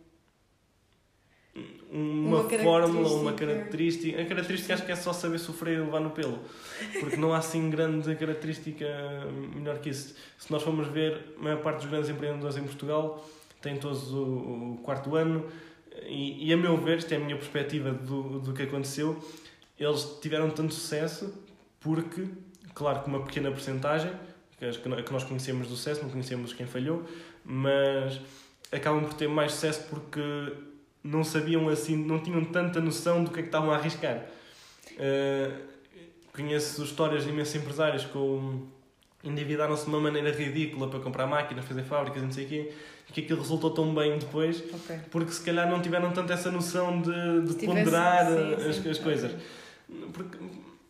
uma, uma fórmula, uma característica. A característica acho que é só saber sofrer e levar no pelo. Porque não há assim grande característica melhor que isso. Se nós formos ver, a maior parte dos grandes empreendedores em Portugal têm todos o, quarto ano e, e, a meu ver, isto é a minha perspectiva do, do que aconteceu, eles tiveram tanto sucesso porque, claro que uma pequena porcentagem, que nós conhecemos do sucesso, não conhecemos quem falhou, mas acabam por ter mais sucesso porque não sabiam assim, não tinham tanta noção do que é que estavam a arriscar. Uh, conheço histórias de imensos empresários que endividaram-se de uma maneira ridícula para comprar máquinas, fazer fábricas e não sei o quê, e que aquilo resultou tão bem depois, okay. porque se calhar não tiveram tanto essa noção de, de ponderar sim, as, sim. as coisas. Porque,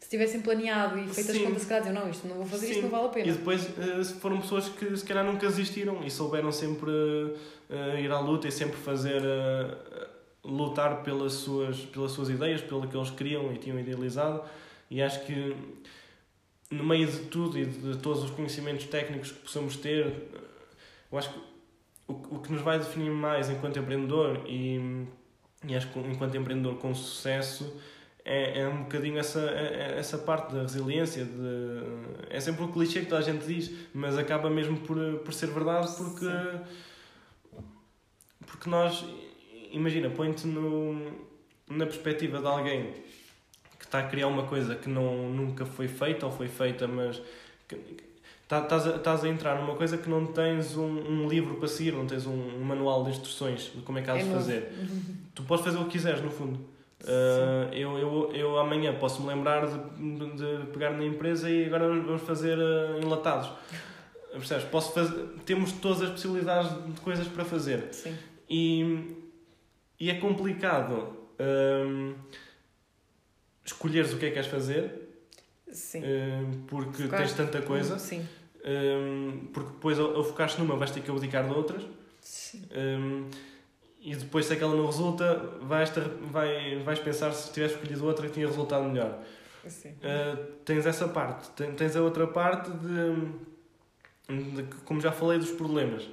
se tivessem planeado e feito as contas, se calhar não, isto não vou fazer, Sim. isto não vale a pena. E depois uh, foram pessoas que se calhar nunca desistiram e souberam sempre uh, ir à luta e sempre fazer. Uh, lutar pelas suas, pelas suas ideias, pelo que eles queriam e tinham idealizado. E acho que no meio de tudo e de todos os conhecimentos técnicos que possamos ter, eu acho que o, o que nos vai definir mais enquanto empreendedor e, e acho que enquanto empreendedor com sucesso é, é um bocadinho essa, é, é essa parte da resiliência. De, é sempre o clichê que toda a gente diz, mas acaba mesmo por, por ser verdade porque, porque nós, imagina, põe-te na perspectiva de alguém que está a criar uma coisa que não, nunca foi feita ou foi feita, mas tá, estás, a, estás a entrar numa coisa que não tens um, um livro para seguir, não tens um, um, manual de instruções de como é que has de fazer. Tu podes fazer o que quiseres, no fundo. Uh, eu, eu, eu amanhã posso me lembrar de, de pegar na empresa e agora vamos fazer uh, enlatados. Percebes? Posso fazer, temos todas as possibilidades de coisas para fazer. Sim. E, e é complicado um, escolheres o que é que queres fazer. Sim. Um, porque Focar tens tanta coisa. Sim. Um, porque depois ao, ao focar-te numa vais ter que abdicar de outras. Sim. Um, e depois, se aquela não resulta, vais, ter, vai, vais pensar se tivesse escolhido outra que tinha resultado melhor. Uh, tens essa parte. Tens a outra parte de, de, como já falei, dos problemas.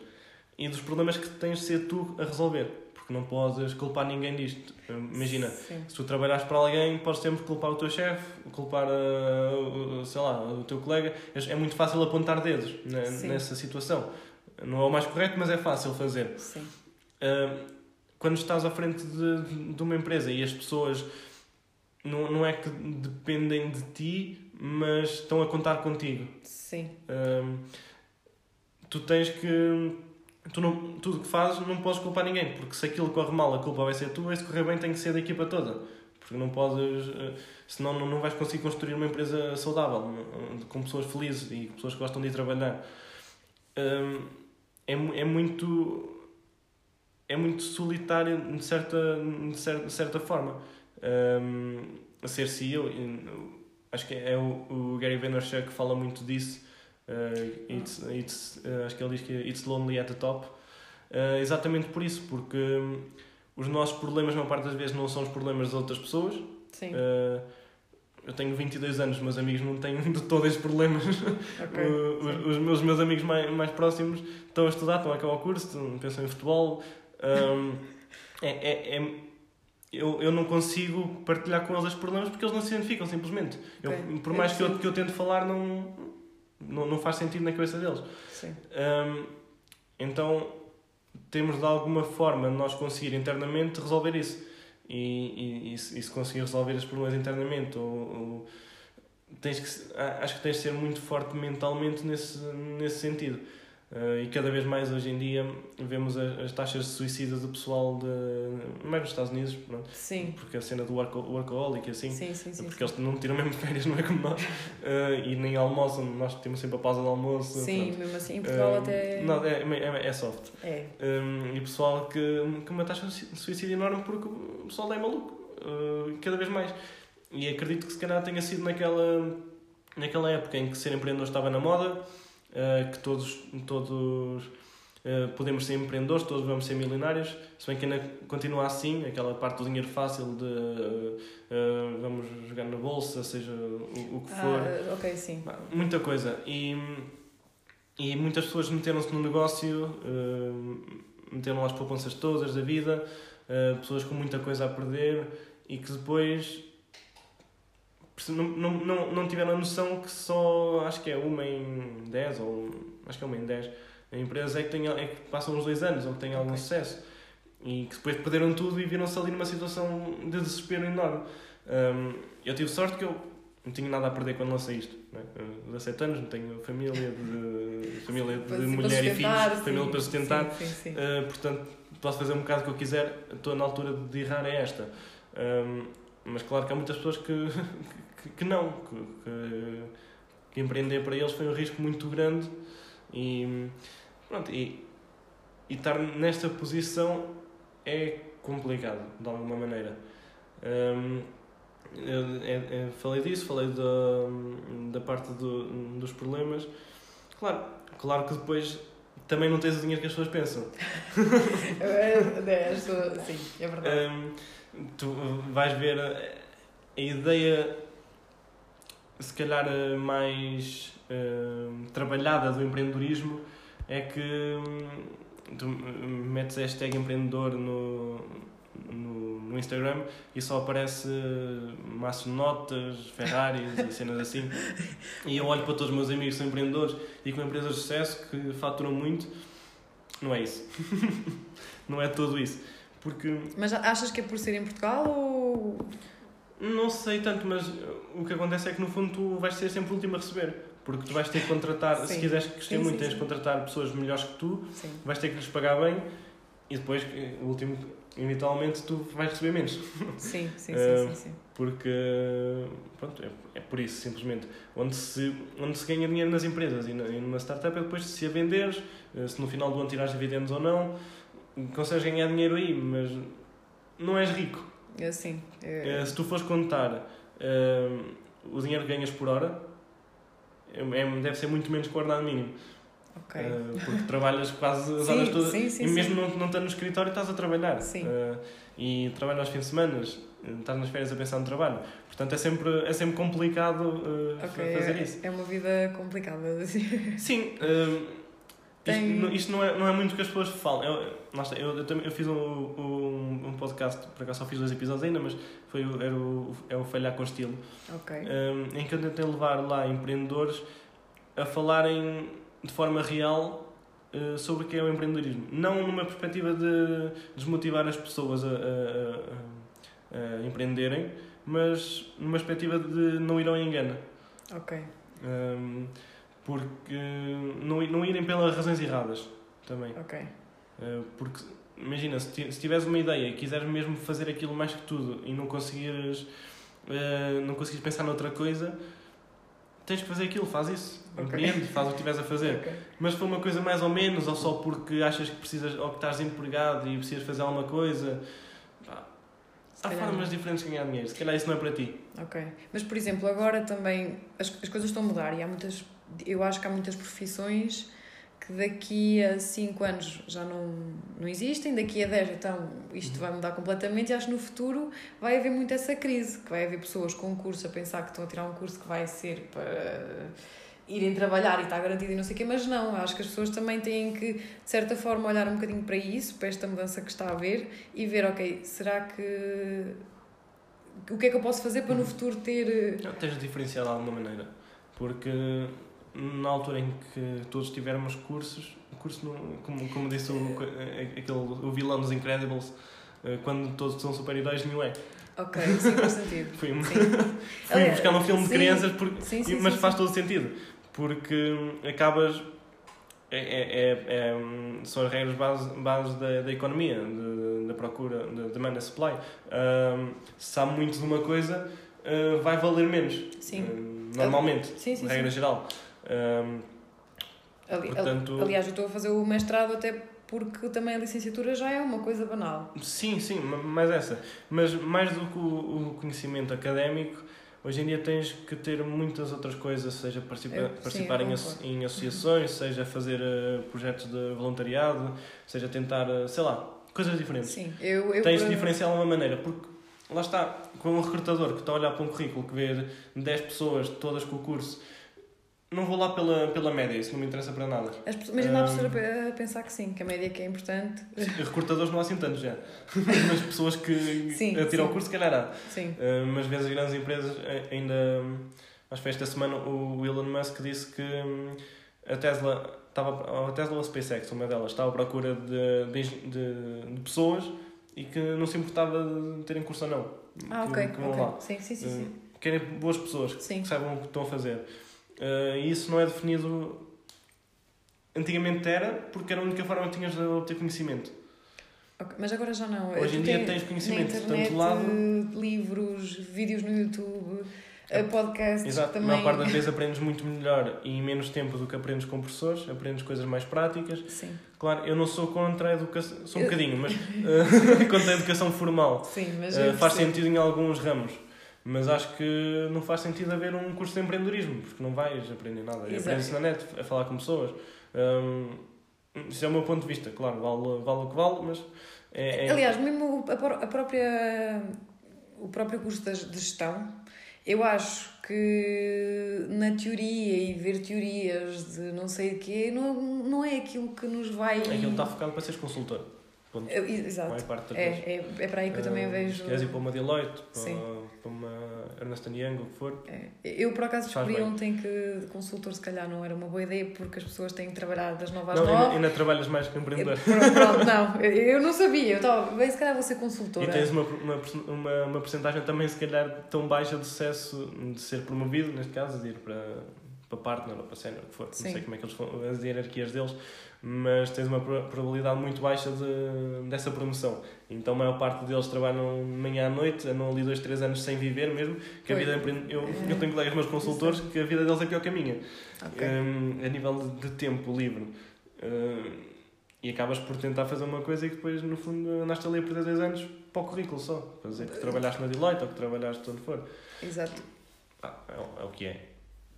E dos problemas que tens de ser tu a resolver. porque não podes culpar ninguém disto. Imagina, Sim. se tu trabalhas para alguém, podes sempre culpar o teu chefe, culpar, uh, sei lá, o teu colega. É muito fácil apontar dedos né, nessa situação. Não é o mais correto, mas é fácil fazer. Sim. Uh, quando estás à frente de, de uma empresa e as pessoas não, não é que dependem de ti, mas estão a contar contigo. Sim. Uh, tu tens que tu não, tudo que fazes não podes culpar ninguém, porque se aquilo corre mal, a culpa vai ser tua, e se correr bem tem que ser da equipa toda. Porque não podes, eh, senão não, não vais conseguir construir uma empresa saudável, com pessoas felizes e pessoas que gostam de ir trabalhar. Hum, é, é muito é muito solitário de certa, de certa, de certa forma. Um, a ser CEO, acho que é o, o Gary Vaynerchuk que fala muito disso, Uh, it's, it's, uh, acho que ele diz que it's lonely at the top. Uh, exatamente por isso, porque um, os nossos problemas, na parte das vezes, não são os problemas das outras pessoas. Sim. eu tenho 22 anos, meus amigos não têm de todos esses problemas. Okay. os, os, meus, meus amigos mais, mais próximos estão a estudar, estão a acabar o curso, pensam em futebol. Um, é, é, é, eu, eu não consigo partilhar com eles os problemas porque eles não se identificam, simplesmente. Okay. Eu, por mais que eu, que eu tente falar, não, não, não faz sentido na cabeça deles. Um, então temos de alguma forma nós conseguir internamente resolver isso. E, e, e, se, e se conseguir resolver os problemas internamente, ou, ou, tens que, acho que tens de ser muito forte mentalmente nesse, nesse sentido. Uh, e cada vez mais hoje em dia vemos as, as taxas de suicídio do pessoal de, mais nos Estados Unidos, pronto, sim. porque a cena do work, workaholic assim, sim, sim, sim, porque eles não tiram mesmo férias, não é como nós, uh, e nem almoçam, nós temos sempre a pausa de almoço. Sim, pronto. mesmo assim, em Portugal uh, até. Não, é, é, é soft. É. Um, e pessoal que, que uma taxa de suicídio enorme porque o pessoal é maluco, cada vez mais. E acredito que se calhar tenha sido naquela, naquela época em que ser empreendedor estava na moda uh, que todos, todos uh, podemos ser empreendedores, todos vamos ser milionários, se bem que ainda continua assim, aquela parte do dinheiro fácil de uh, vamos jogar na bolsa, seja o, o que for. Ah, ok, sim. Muita coisa. E, e muitas pessoas meteram-se no negócio, meteram as poupanças todas da vida, pessoas com muita coisa a perder e que depois não, não, não, não tiveram a noção que só acho que é uma em 10 ou acho que é uma em 10 empresas é que, tem, é que passam uns dois anos ou que têm algum okay. sucesso e que depois perderam tudo e viram-se ali numa situação de desespero enorme. Um, eu tive sorte que eu não tinha nada a perder quando lancei isto. Né? Eu, 17 anos, não tenho família de, família de mulher e filhos, sim, família para sustentar, sim, sim, uh, portanto posso fazer um bocado o que eu quiser, estou na altura de errar é esta. Um, mas claro que há muitas pessoas que, que, que não, que, que, que, empreender para eles foi um risco muito grande e, pronto, e, e estar nesta posição é complicado, de alguma maneira. Um, eu, eu, eu, falei disso, falei da, da parte do, dos problemas. Claro, claro que depois também não tens o dinheiro que as pessoas pensam. é, é, sim, é verdade. Um, tu vais ver a, a ideia se calhar eh, mais uh, trabalhada do empreendedorismo é que hum, tu metes hashtag empreendedor no, no, no Instagram e só aparece maçonotas, Ferraris e cenas assim. E eu olho para todos os meus amigos que são empreendedores e com empresas de sucesso que faturam muito. Não é isso. não é tudo isso. Porque... Mas achas que é por ser em Portugal ou. Não sei tanto, mas o que acontece é que no fundo tu vais ser sempre o último a receber. Porque tu vais ter que contratar, sim. se quiseres crescer sim, muito, sim, tens de contratar pessoas melhores que tu, vais ter que lhes pagar bem e depois, o último, eventualmente, tu vais receber menos. Sim, sim, uh, sim, sim, Porque, pronto, é, é por isso, simplesmente. Onde se, onde se ganha dinheiro nas empresas e, na, e numa startup é depois se a venderes, eh, se no final do ano tirares dividendos ou não, consegues ganhar dinheiro aí, mas não és rico. Assim. É... Se tu fores contar uh, o dinheiro que ganhas por hora, é, é deve ser muito menos que o ordenado mínimo. Okay. Uh, porque trabalhas quase as sim, horas todas sim, sim, e mesmo não, não estás no escritório estás a trabalhar uh, e trabalhas aos fins de semana estás nas férias a pensar no trabalho portanto é sempre, é sempre complicado uh, okay, fazer é, isso é uma vida complicada sim Tem... Isto, isto, não, é, não é muito que as pessoas falam. Eu, eu, eu, eu fiz um, um, um, podcast, por acaso só fiz dois episódios ainda, mas foi o, era o, é o Falhar com Estilo. Okay. Um, em que eu tentei levar lá empreendedores a falarem de forma real uh, sobre o que é o empreendedorismo. Não numa perspectiva de desmotivar as pessoas a, a, a, a empreenderem, mas numa perspectiva de não ir ao engano. Ok. Um, porque não, não irem pelas razões erradas também. Ok. Uh, porque imagina, se, se tiveres uma ideia e quiseres mesmo fazer aquilo mais que tudo e não conseguires, uh, não conseguires pensar noutra coisa, tens que fazer aquilo, faz isso. Okay. Faz o que estiveres a fazer. Okay. Mas se for uma coisa mais ou menos, ou só porque achas que precisas, ou que estás empregado e precisas fazer alguma coisa, pá, há formas não. diferentes de ganhar dinheiro. Se calhar isso não é para ti. Ok. Mas, por exemplo, agora também as, as coisas estão a mudar e há muitas. Eu acho que há muitas profissões que daqui a 5 anos já não, não existem, daqui a 10 então isto vai mudar completamente e acho que no futuro vai haver muito essa crise, que vai haver pessoas com um curso a pensar que estão a tirar um curso que vai ser para irem trabalhar e está garantido e não sei o quê, mas não, acho que as pessoas também têm que, de certa forma, olhar um bocadinho para isso, para esta mudança que está a haver e ver, ok, será que o que é que eu posso fazer para no futuro ter... Não, tens de diferenciar de alguma maneira, porque na altura em que todos tivermos cursos, curso no, como, como disse o, aquele, o vilão dos Incredibles, eh, quando todos são super-heróis, nenhum é. Ok, sim, faz sentido. Fui, Fui buscar um filme de crianças, porque, sim, sim, mas faz todo sentido, porque acabas. É, é, é, é, são as regras base, base da, da economia, de, da procura, da demand and supply. Um, se sabe muito de uma coisa, uh, vai valer menos. Sim. Uh, normalmente, sim, sim, regra geral. Um, Ali, portanto... Aliás, eu estou a fazer o mestrado até porque também a licenciatura já é uma coisa banal. Sim, sim, mais essa. Mas mais do que o conhecimento académico, hoje em dia tens que ter muitas outras coisas, seja participar, eu, participar sim, em, em associações, seja fazer uh, projetos de voluntariado, seja tentar, uh, sei lá, coisas diferentes. Sim, eu, eu tens de diferenciar de uma maneira, porque lá está, com um recrutador que está a olhar para um currículo que vê 10 pessoas, todas com o curso não vou lá pela, pela média, isso não me interessa para nada. As, mas ainda há pessoas a pensar que sim, que a média é que é importante. Recrutadores não há assim tantos já. mas pessoas que sim, tiram o curso, se calhar há. Sim. Uh, mas vezes as grandes empresas eh, ainda. Acho que esta semana o Elon Musk disse que hum, a Tesla estava a Tesla ou a SpaceX, uma delas, estava à procura de, de, de, pessoas e que não se importava de terem curso ou não. Ah, que, ok. Que okay. Sim, sim, sim, sim. Querem boas pessoas que, que saibam o que estão a fazer. Uh, e isso não é definido. Antigamente era, porque era a única forma que tinhas de obter conhecimento. Okay, mas agora já não. Hoje em dia tens conhecimento de tanto lado. Livros, vídeos no YouTube, é. podcasts. Exato, também. a maior parte das vezes aprendes muito melhor e em menos tempo do que aprendes com professores, aprendes coisas mais práticas. Sim. Claro, eu não sou contra a educação, sou um bocadinho, mas uh, contra a educação formal. Sim, mas uh, faz sentido em alguns ramos. Mas acho que não faz sentido haver um curso de empreendedorismo, porque não vais aprender nada. Aprendes na net, a falar com pessoas. Um, isso é o meu ponto de vista, claro, vale, vale o que vale, mas. É, é... Aliás, mesmo a, própria, o próprio curso de gestão, eu acho que na teoria e ver teorias de não sei o quê não, não é aquilo que nos vai. É aquilo que está focado para seres consultor. Ponto. Exato. É, é, é para aí que eu também uh, vejo. Queres ir para uma Deloitte, para, para uma Ernst Young, o que for. É. Eu, por acaso, descobri ontem que consultor, se calhar, não era uma boa ideia porque as pessoas têm que trabalhar das 9 às não, 9. Ainda, ainda trabalhas mais que empreendedor. Pronto, não. Eu não sabia. Eu estava, bem, se calhar vou ser consultora. E tens uma, uma, uma, uma porcentagem também, se calhar, tão baixa de sucesso de ser promovido, neste caso, de ir para, para partner ou para sénior, o que for. Sim. Não sei como é que eles as hierarquias deles mas tens uma probabilidade muito baixa de, dessa promoção. Então a maior parte deles trabalham de manhã à noite, andam ali dois, três anos sem viver mesmo, que a vida eu, eu tenho colegas meus consultores que a vida deles é pior que a minha, okay. um, a nível de, tempo livre. Um, e acabas por tentar fazer uma coisa e depois, no fundo, andaste ali a perder dois anos para o currículo só. Para dizer que trabalhaste na Deloitte ou que trabalhaste onde for. Exato. Ah, é, é o que é.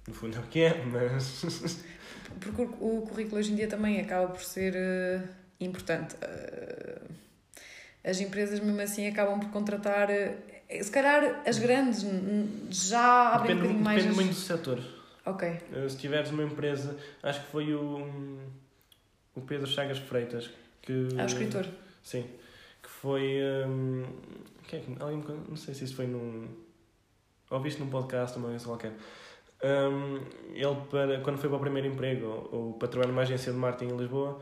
No fundo é o que é, mas... Porque o currículo hoje em dia também acaba por ser uh, importante. Uh, as empresas, mesmo assim, acabam por contratar. Uh, se calhar as grandes já abrem depende, um bocadinho mais. Depende muito do setor. Ok. se tiveres uma empresa, acho que foi o. o Pedro Chagas Freitas. Que, ah, o escritor. Sim. Que foi. Um, que é que, alguém, não sei se isso foi num. Ouviste num podcast, uma vez qualquer. Um, ele, para, quando foi para o primeiro emprego, ou para trabalhar numa agência de marketing em Lisboa,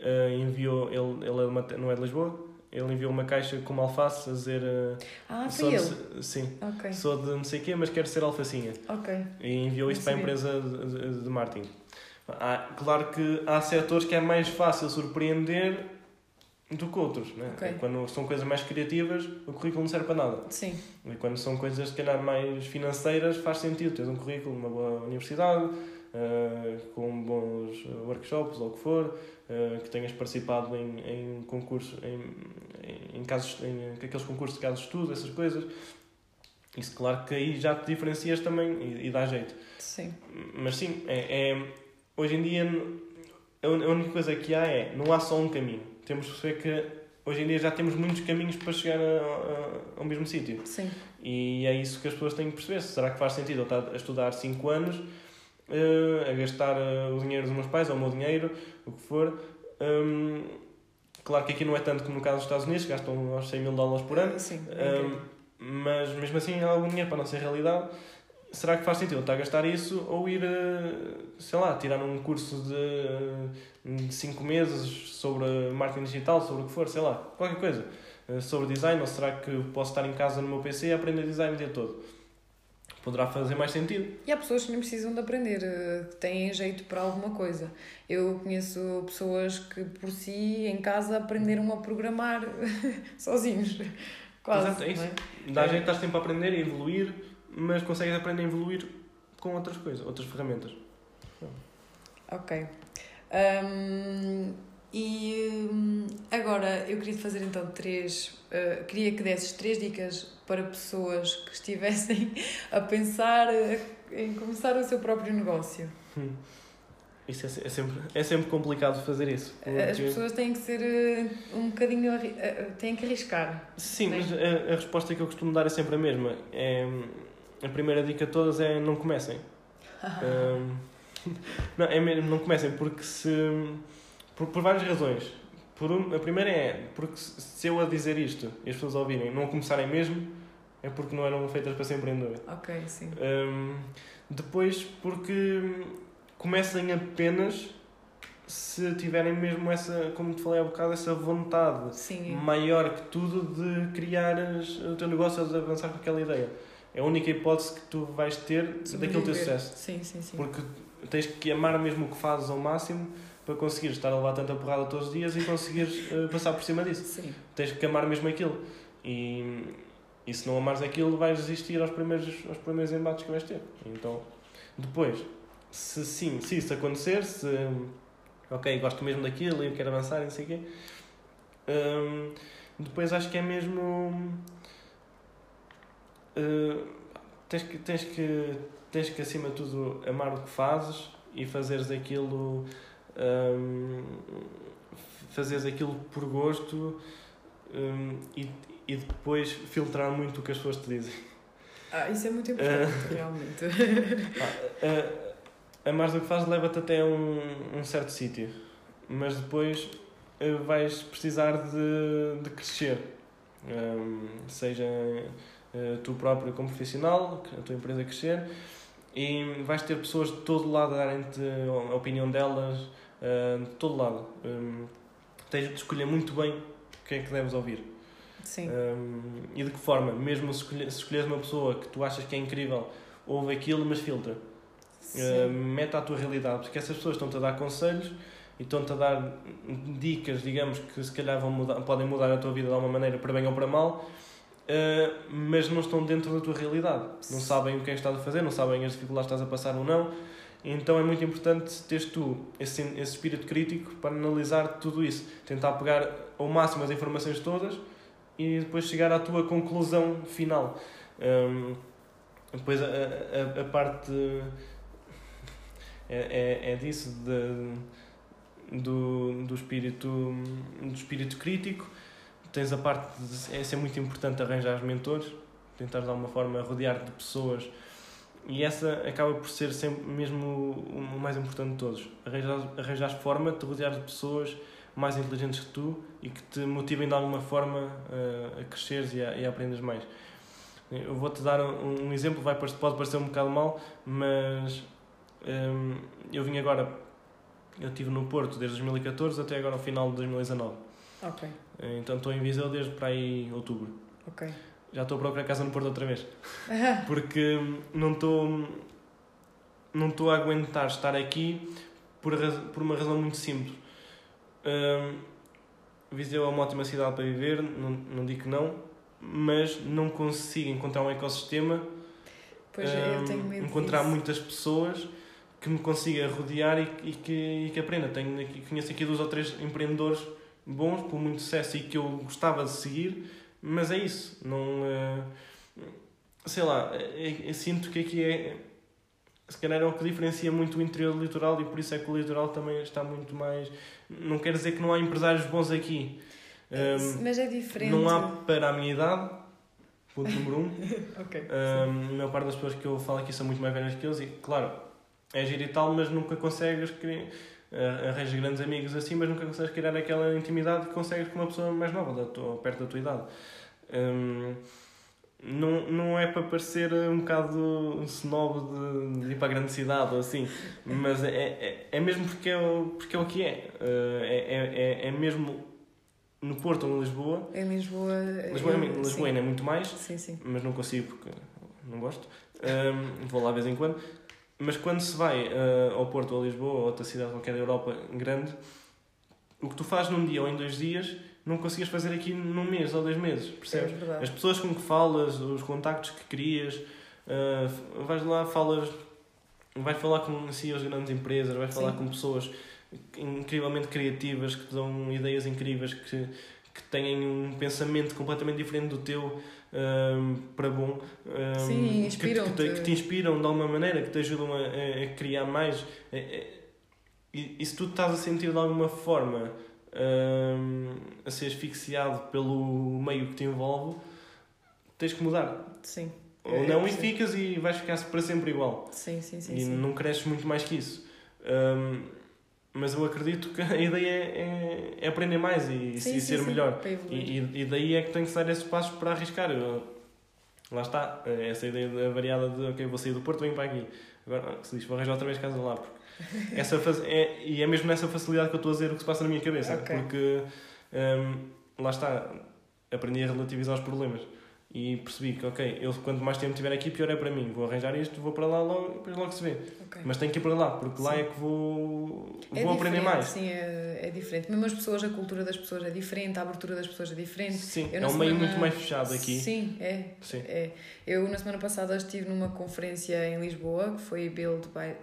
uh, enviou. Ele, ele é não é de Lisboa, ele enviou uma caixa com uma alface a dizer. Uh, ah, foi ele? De, sim. Okay. Sou de não sei o quê, mas quero ser alfacinha. Ok. E enviou isso para a empresa de, de, de marketing. Há, claro que há setores que é mais fácil surpreender do que outros. Né? Okay. Quando são coisas mais criativas, o currículo não serve para nada. Sim. E quando são coisas, se calhar, mais financeiras, faz sentido. Tens um currículo numa boa universidade, uh, com bons workshops ou o que for, uh, que tenhas participado em, em concursos, em, em, casos, em aqueles concursos de casos de estudo, essas coisas. Isso, claro que aí já te diferencias também e, e dá jeito. Sim. Mas sim, é, é hoje em dia a única coisa que há é não há só um caminho. Temos que perceber que hoje em dia já temos muitos caminhos para chegar a, a, ao mesmo sítio. Sim. E é isso que as pessoas têm que perceber. Será que faz sentido eu estar a estudar 5 anos, uh, a gastar uh, o dinheiro dos meus pais, ou o meu dinheiro, o que for? Um, claro que aqui não é tanto como no caso dos Estados Unidos, gastam aos 100 mil dólares por ano. Sim. Um, mas mesmo assim há algum dinheiro para a nossa realidade será que faz sentido estar a gastar isso ou ir, eh, sei lá, tirar um curso de 5 meses sobre marketing digital, sobre o que for, sei lá, qualquer coisa, eh, sobre design, ou será que posso estar em casa no meu PC e aprender design o dia todo? Poderá fazer mais sentido. E há pessoas que nem precisam de aprender, eh, que têm jeito para alguma coisa. Eu conheço pessoas que por si, em casa, aprenderam a programar sozinhos. Quase. Exato, é isso. É? Dá é. jeito, estás sempre a aprender e evoluir mas consegues aprender a evoluir com outras coisas, outras ferramentas. Ok. Um, e um, agora eu queria fazer então três. Uh, queria que desses três dicas para pessoas que estivessem a pensar em começar o seu próprio negócio. Hum. Isso é, é, sempre, é sempre complicado fazer isso. As pessoas têm que ser uh, um bocadinho. Têm que arriscar. Sim, né? mas a, a, resposta que eu costumo dar é sempre a mesma. É, a primeira dica de todas é não comecem. um, não, é mesmo, não comecem porque se. Por, por várias razões. Por um, a primeira é porque se eu a dizer isto e as pessoas ouvirem não começarem mesmo, é porque não eram feitas para ser empreendedor. Ok, sim. Um, depois porque comecem apenas se tiverem mesmo essa, como te falei há bocado, essa vontade sim. maior que tudo de criar o teu negócio, de avançar com aquela ideia é a única hipótese que tu vais ter daquele teu sucesso. Sim, sim, sim. Porque tens que amar mesmo o que fazes ao máximo para conseguires estar a levar tanta porrada todos os dias e conseguires uh, passar por cima disso. Sim. Tens que amar mesmo aquilo. E, e se não amares aquilo, vais resistir aos primeiros, aos primeiros embates que vais ter. Então, depois, se sim, se isso acontecer, se ok, gosto mesmo daquilo e eu quero avançar e não sei o quê, um, depois acho que é mesmo uh, tens, que, tens, que, tens que, acima de tudo, amar o que fazes e fazeres aquilo. Um, fazeres aquilo por gosto um, e, e depois filtrar muito o que as pessoas te dizem. Ah, isso é muito importante, uh, realmente. Uh, a mais do que fazes leva-te até um, um certo sítio, mas depois vais precisar de, de crescer, um, seja uh, tu próprio como profissional, a tua empresa crescer, e vais ter pessoas de todo lado a darem-te a opinião delas, uh, de todo lado. Um, tens de escolher muito bem o que é que deves ouvir. Sim. Um, e de que forma, mesmo se, escolher, se escolheres uma pessoa que tu achas que é incrível, ouve aquilo, mas filtra. Uh, mete à tua realidade, porque essas pessoas estão-te a dar conselhos e estão-te a dar dicas, digamos, que se calhar vão mudar, podem mudar a tua vida de alguma maneira, para bem ou para mal, Uh, mas não estão dentro da tua realidade. Não sabem o que é que estás a fazer, não sabem as dificuldades que estás a passar ou não. Então é muito importante teres tu esse, esse espírito crítico para analisar tudo isso. Tentar pegar ao máximo as informações todas e depois chegar à tua conclusão final. Um, depois a, a, a parte é, é, é disso de, do, do, espírito, do espírito crítico tens a parte de é ser muito importante arranjar mentores, tentar de alguma forma rodear de pessoas e essa acaba por ser sempre mesmo o mais importante de todos. Arranjar, arranjar forma de te rodear de pessoas mais inteligentes que tu e que te motivem de alguma forma a, a cresceres e a, e a aprenderes mais. Eu vou-te dar um, um, exemplo, vai, pode parecer um bocado mal, mas um, eu vim agora, eu estive no Porto desde 2014 até agora ao final de 2019. Ok. Então estou em Viseu desde para aí outubro. Ok. Já estou a procurar casa no Porto outra vez. Porque não estou não estou a aguentar estar aqui por, por uma razão muito simples. Um, Viseu é uma ótima cidade para viver, não, não digo que não, mas não consigo encontrar um ecossistema, pois um, eu tenho medo encontrar disso. muitas pessoas que me consiga rodear e, e, que, e que aprenda. Tenho conheço aqui dois ou três empreendedores bons, com muito sucesso e que eu gostava de seguir, mas é isso. Não, uh, sei lá, eu, é, eu sinto que aqui é se calhar é o que diferencia muito o interior do litoral e por isso é que o litoral também está muito mais. Não quer dizer que não há empresários bons aqui. Mas é diferente. Não há para a minha idade, ponto número um. ok. Um, a maior parte das pessoas que eu falo aqui são muito mais velhas que eu e, claro, é giro e tal, mas nunca consegues criar. Arranjas grandes amigos assim, mas nunca consegues criar aquela intimidade que consegues com uma pessoa mais nova, da tua, perto da tua idade. Um, não, não é para parecer um bocado um snob de, de ir para a grande cidade ou assim, mas é, é, é mesmo porque é, o, porque é o que é. Uh, é, é, é mesmo no Porto ou em Lisboa. Em Lisboa. Lisboa, é, Lisboa ainda é muito mais, sim, sim. mas não consigo porque não gosto. Um, vou lá de vez em quando. Mas quando se vai uh, ao Porto ou a Lisboa ou outra cidade qualquer da Europa grande, o que tu fazes num dia ou em dois dias não conseguias fazer aqui num mês ou dois meses, percebes? É As pessoas com que falas, os contactos que crias, uh, vais lá, falas, vais falar com CEOs de grandes empresas, vais falar Sim. com pessoas incrivelmente criativas, que te dão ideias incríveis, que, que têm um pensamento completamente diferente do teu um, para bom. Um, Sim, inspiram que, que, te, que te inspiram de alguma maneira, que te ajudam a, a criar mais. E, e se tu estás a sentir de alguma forma um, a ser asfixiado pelo meio que te envolve, tens que mudar. Sim. Ou não, e ficas e vais ficar para sempre igual. Sim, sim, sim. E sim. não cresces muito mais que isso. Um, mas eu acredito que a ideia é, é aprender mais e, sim, e ser sim, melhor. E, e, daí é que tenho que dar esses passos para arriscar. Eu, lá está, essa ideia variada de ok, vou sair do Porto, venho para aqui. Agora, se diz, vou arranjar outra vez casa lá, porque essa é, e é mesmo nessa facilidade que eu estou a dizer o que se passa na minha cabeça. Okay. Porque um, lá está, aprendi a relativizar os problemas. E percebi que, ok, eu quanto mais tempo tiver aqui, pior é para mim. Vou arranjar isto, vou para lá logo, depois logo se vê. Okay. Mas tenho que ir para lá, porque sim. lá é que vou, é vou aprender mais. Sim, é, é diferente. Mesmo as pessoas, a cultura das pessoas é diferente, a abertura das pessoas é diferente. Sim, eu, é um meio muito mais fechado aqui. Sim, é, sim. é. Eu, na semana passada, estive numa conferência em Lisboa, que foi Build by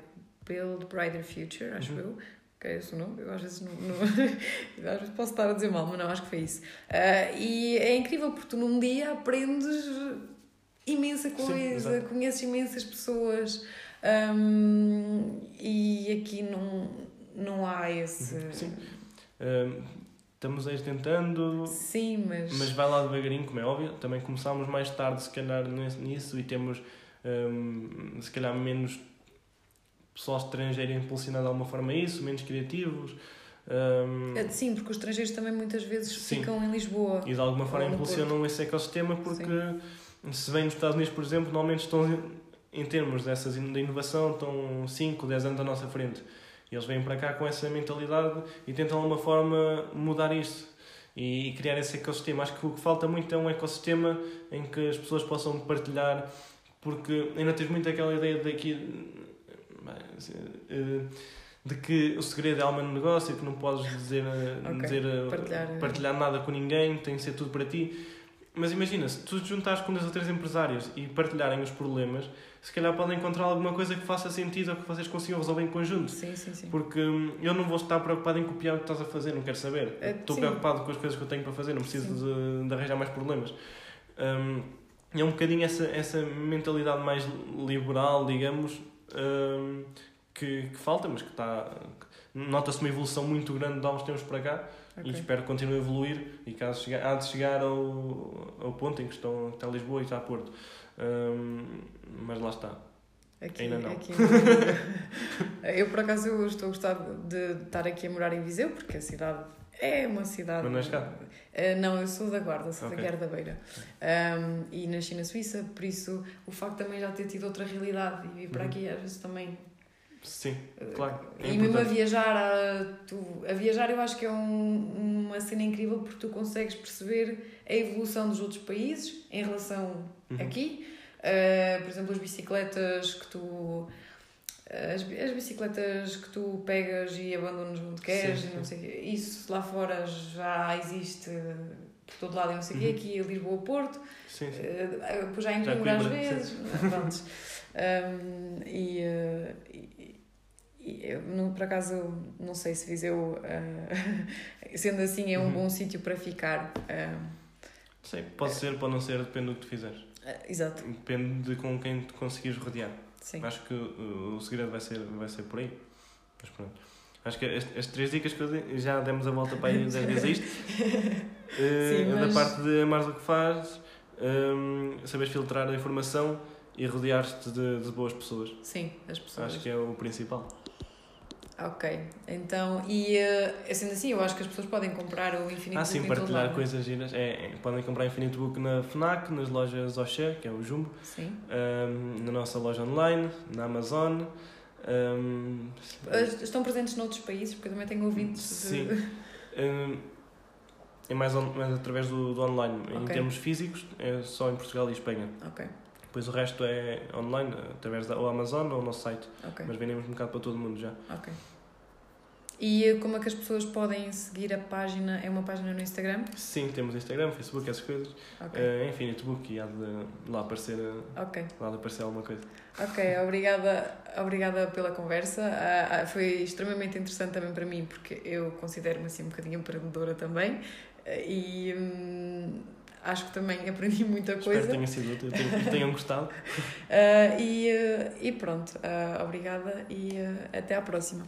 Build Brighter Future, acho uhum. eu. Que é esse o nome? Eu às vezes não, não às vezes posso estar a dizer mal, mas não, acho que foi isso. Uh, e é incrível porque tu num dia aprendes imensa coisa, Sim, conheces imensas pessoas um, e aqui não, não há esse. Uhum. Sim. Um, estamos aí tentando. Sim, mas. Mas vai lá devagarinho, como é óbvio. Também começámos mais tarde, se calhar, nisso e temos um, se calhar menos pessoal estrangeiro impulsionado de alguma forma a isso, menos criativos. Um... É, sim, porque os estrangeiros também muitas vezes Sim. ficam em Lisboa. E de alguma forma impulsionam esse ecossistema porque Sim. se vem nos Estados Unidos, por exemplo, normalmente estão em termos dessas de inovação, estão 5, 10 anos à nossa frente. E eles vêm para cá com essa mentalidade e tentam de alguma forma mudar isso e criar esse ecossistema. Acho que o que falta muito é um ecossistema em que as pessoas possam partilhar, porque ainda tens muito aquela ideia daqui eh, de que o segredo é alma no negócio, que não podes dizer, eh, okay. dizer eh, partilhar. partilhar nada com ninguém, tem que ser tudo para ti. Mas imagina, se tu te juntares com dois ou três empresários e partilharem os problemas, se calhar podem encontrar alguma coisa que faça sentido ou que vocês consigam resolver em conjunto. Sim, sim, sim. Porque hum, eu não vou estar preocupado em copiar o que estás a fazer, não quero saber. Estou sim. preocupado com as coisas que eu tenho para fazer, não preciso de, de, arranjar mais problemas. Um, é um bocadinho essa, essa mentalidade mais liberal, digamos, um, que, que, falta, mas que está. Nota-se uma evolução muito grande de há uns tempos para cá okay. e espero que continue a evoluir e caso chegar, há de chegar ao, ao ponto em que estão, está Lisboa e está Porto. Um, mas lá está. Aqui, Ainda não. Aqui eu, por acaso, eu estou a gostar de estar aqui a morar em Viseu, porque a cidade é uma cidade. Mas não és cá? Uh, não, eu sou da Guarda, sou okay. da Guerra da Beira. Um, e nasci na Suíça, por isso o facto também já ter tido outra realidade e vir para uhum. aqui às vezes também. Sim, claro. É e mesmo a viajar, a, tu, a viajar eu acho que é um, uma cena incrível porque tu consegues perceber a evolução dos outros países em relação uhum. aqui. Uh, por exemplo, as bicicletas que tu as, as bicicletas que tu pegas e abandonas onde queres sim, sim. não sei quê, isso lá fora já existe por todo lado e não sei o uhum. quê, aqui Lisboa, Porto, sim, sim. Uh, já em Coimbra às vezes, pronto. um, e, uh, e, e no, por acaso, não sei se Viseu, uh, sendo assim, é um uhum. bom sítio para ficar. Sim, pode ser, pode não ser, depende do que tu fizeres. exato. Depende de com quem tu conseguires rodear. Sim. Acho que o, o segredo vai ser, vai ser por aí. Mas pronto. Acho que as, as três dicas que eu dei, já demos a volta para aí 10 vezes isto. uh, Sim, mas... Da parte de amares o que fazes, um, saberes filtrar a informação e rodear-te de, de boas pessoas. Sim, as pessoas. Acho que é o principal. Ok, então, e uh, sendo assim, eu acho que as pessoas podem comprar o Infinito ah, Book. Ah, sim, partilhar coisas giras. É, é, podem comprar Infinito Book na Fnac, nas lojas Oxê, que é o Jumbo. Sim. Um, na nossa loja online, na Amazon. Um, Estão presentes noutros países, porque eu também tenho ouvintes. Sim. De... Um, é mais, on, mais através do, do online. Okay. Em termos físicos, é só em Portugal e Espanha. Ok. Depois o resto é online, através da ou Amazon ou o nosso site. Okay. Mas vendemos um bocado para todo mundo já. Ok. E como é que as pessoas podem seguir a página? É uma página no Instagram? Sim, temos Instagram, Facebook, essas coisas. Okay. Uh, Infinite Book e há de lá aparecer, okay. lá de aparecer alguma coisa. Ok, obrigada, obrigada pela conversa. Uh, foi extremamente interessante também para mim, porque eu considero-me assim um bocadinho empreendedora também. Uh, e. Um, acho que também aprendi muita coisa. Espero que tenha sido útil tenham gostado. uh, e, uh, e pronto, uh, obrigada e até à próxima.